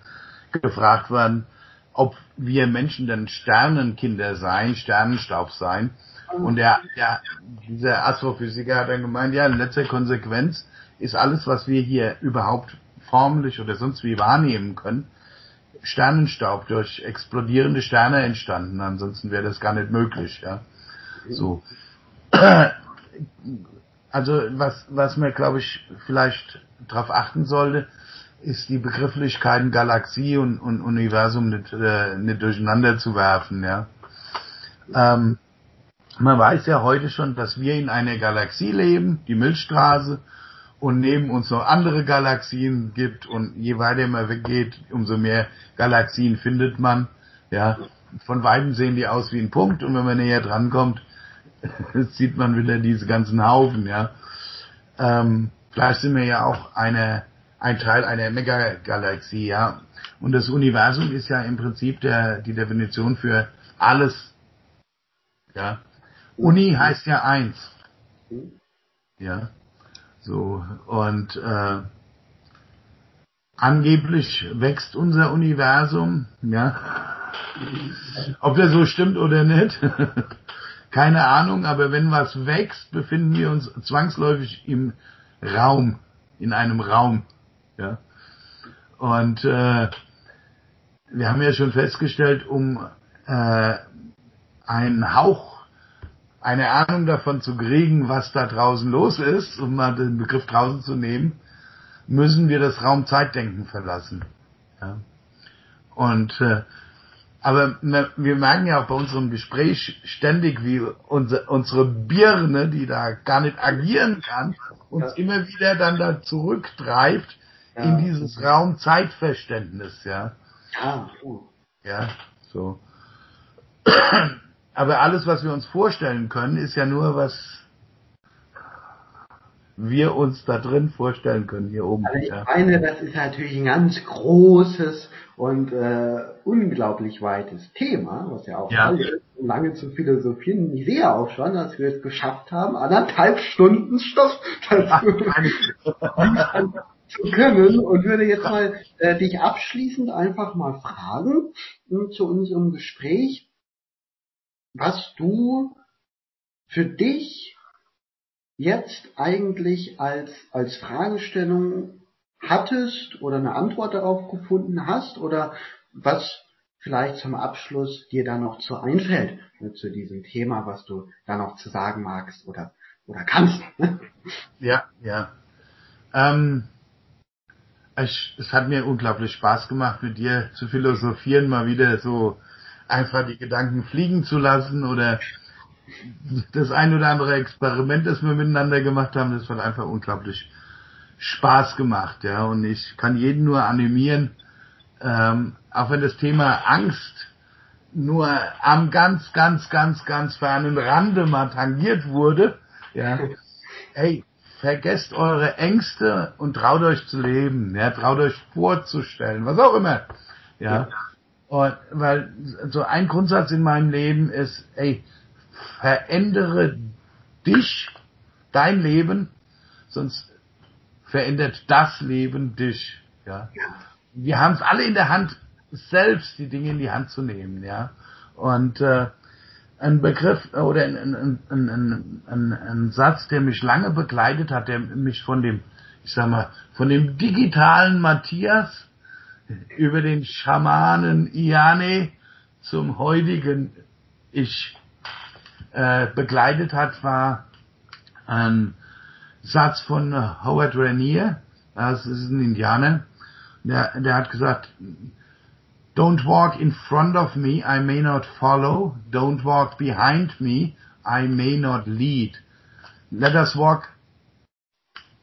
gefragt worden, ob wir Menschen denn Sternenkinder seien, Sternenstaub seien. Und der, der, dieser Astrophysiker hat dann gemeint, ja, in letzter Konsequenz ist alles, was wir hier überhaupt formlich oder sonst wie wahrnehmen können, Sternenstaub durch explodierende Sterne entstanden. Ansonsten wäre das gar nicht möglich, ja. So. Also was, was man, glaube ich, vielleicht darauf achten sollte, ist die Begrifflichkeiten Galaxie und, und Universum nicht, äh, nicht durcheinander zu werfen, ja. Ähm, man weiß ja heute schon, dass wir in einer Galaxie leben, die Milchstraße, und neben uns noch andere Galaxien gibt und je weiter man weggeht, umso mehr Galaxien findet man, ja. Von Weitem sehen die aus wie ein Punkt und wenn man näher dran kommt, sieht man wieder diese ganzen Haufen, ja. Ähm, vielleicht sind wir ja auch eine, ein Teil einer Megagalaxie, ja. Und das Universum ist ja im Prinzip der, die Definition für alles, ja. Uni heißt ja eins, ja. So, und äh, angeblich wächst unser Universum, ja. Ob das so stimmt oder nicht, keine Ahnung, aber wenn was wächst, befinden wir uns zwangsläufig im Raum, in einem Raum, ja. Und äh, wir haben ja schon festgestellt, um äh, einen Hauch, eine Ahnung davon zu kriegen, was da draußen los ist, um mal den Begriff draußen zu nehmen, müssen wir das Raum-Zeitdenken verlassen. Ja. Und äh, aber wir wir merken ja auch bei unserem Gespräch ständig, wie unser, unsere Birne, die da gar nicht agieren kann, uns Ja. immer wieder dann da zurücktreibt Ja. in dieses Raum-Zeitverständnis, ja. Ja, uh. Ja, so. Aber alles, was wir uns vorstellen können, ist ja nur, was wir uns da drin vorstellen können, hier oben. Also ich meine, das ist natürlich ein ganz großes und äh, unglaublich weites Thema, was ja auch Ja. ist, um lange zu philosophieren. Ich sehe auch schon, dass wir es geschafft haben, anderthalb Stunden Stoff dazu zu können und würde jetzt mal äh, dich abschließend einfach mal fragen äh, zu unserem Gespräch, was du für dich jetzt eigentlich als, als Fragestellung hattest oder eine Antwort darauf gefunden hast oder was vielleicht zum Abschluss dir da noch zu einfällt äh, zu diesem Thema, was du da noch zu sagen magst oder, oder kannst. Ne? Ja, ja. Ähm, es, es hat mir unglaublich Spaß gemacht, mit dir zu philosophieren, mal wieder so einfach die Gedanken fliegen zu lassen oder das ein oder andere Experiment, das wir miteinander gemacht haben, das hat einfach unglaublich Spaß gemacht, ja. Und ich kann jeden nur animieren, ähm, auch wenn das Thema Angst nur am ganz, ganz, ganz, ganz fernen Rande mal tangiert wurde, ja. Hey, vergesst eure Ängste und traut euch zu leben, ja, traut euch vorzustellen, was auch immer, ja. Und, weil so ein Grundsatz in meinem Leben ist, ey, verändere dich, dein Leben, sonst verändert das Leben dich, ja. Wir haben es alle in der Hand, selbst die Dinge in die Hand zu nehmen, ja. Und äh, ein Begriff oder ein, ein, ein, ein, ein, ein Satz, der mich lange begleitet hat, der mich von dem, ich sag mal, von dem digitalen Matthias über den Schamanen Iane zum heutigen Ich äh, begleitet hat, war ein Satz von Howard Rainier, das ist ein Indianer, der, der hat gesagt, Don't walk in front of me, I may not follow. Don't walk behind me, I may not lead. Let us walk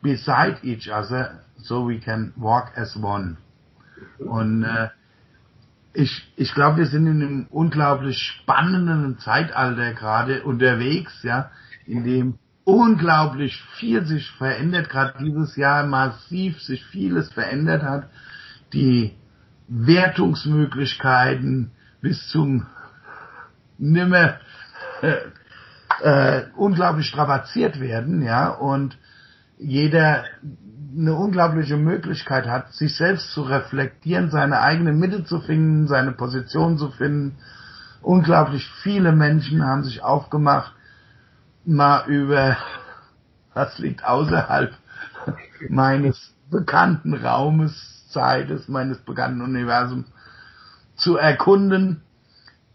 beside each other, so we can walk as one. Und äh, ich, ich glaube, wir sind in einem unglaublich spannenden Zeitalter gerade unterwegs, ja, in dem unglaublich viel sich verändert, gerade dieses Jahr massiv sich vieles verändert hat. Die Wertungsmöglichkeiten bis zum nimmer äh, äh, unglaublich strapaziert werden, ja, und jeder eine unglaubliche Möglichkeit hat, sich selbst zu reflektieren, seine eigene Mitte zu finden, seine Position zu finden. Unglaublich viele Menschen haben sich aufgemacht, mal über, was liegt außerhalb meines bekannten Raumes, Zeites, meines bekannten Universums zu erkunden.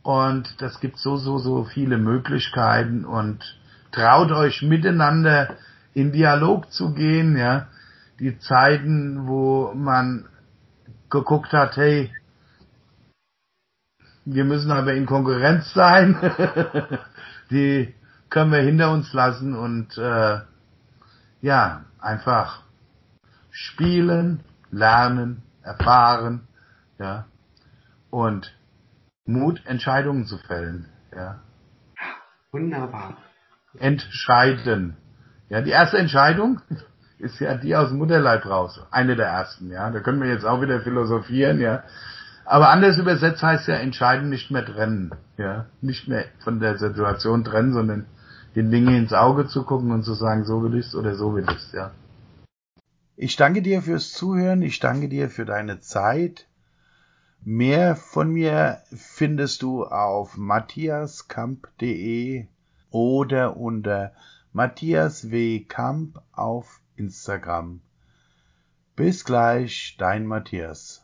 Und das gibt so, so, so viele Möglichkeiten und traut euch miteinander in Dialog zu gehen, ja. Die Zeiten, wo man geguckt hat, hey, wir müssen aber in Konkurrenz sein, die können wir hinter uns lassen und äh, ja, einfach spielen, lernen, erfahren, ja, und Mut, Entscheidungen zu fällen, ja. Wunderbar. Entscheiden. Ja, die erste Entscheidung ist ja die aus dem Mutterleib raus. Eine der ersten, ja. Da können wir jetzt auch wieder philosophieren, ja. Aber anders übersetzt heißt ja entscheiden nicht mehr trennen, ja. Nicht mehr von der Situation trennen, sondern den Dingen ins Auge zu gucken und zu sagen, so will ich's oder so will ich's, ja. Ich danke dir fürs Zuhören. Ich danke dir für deine Zeit. Mehr von mir findest du auf matthiaskamp.de oder unter Matthias W. Kamp auf Instagram. Bis gleich, dein Matthias.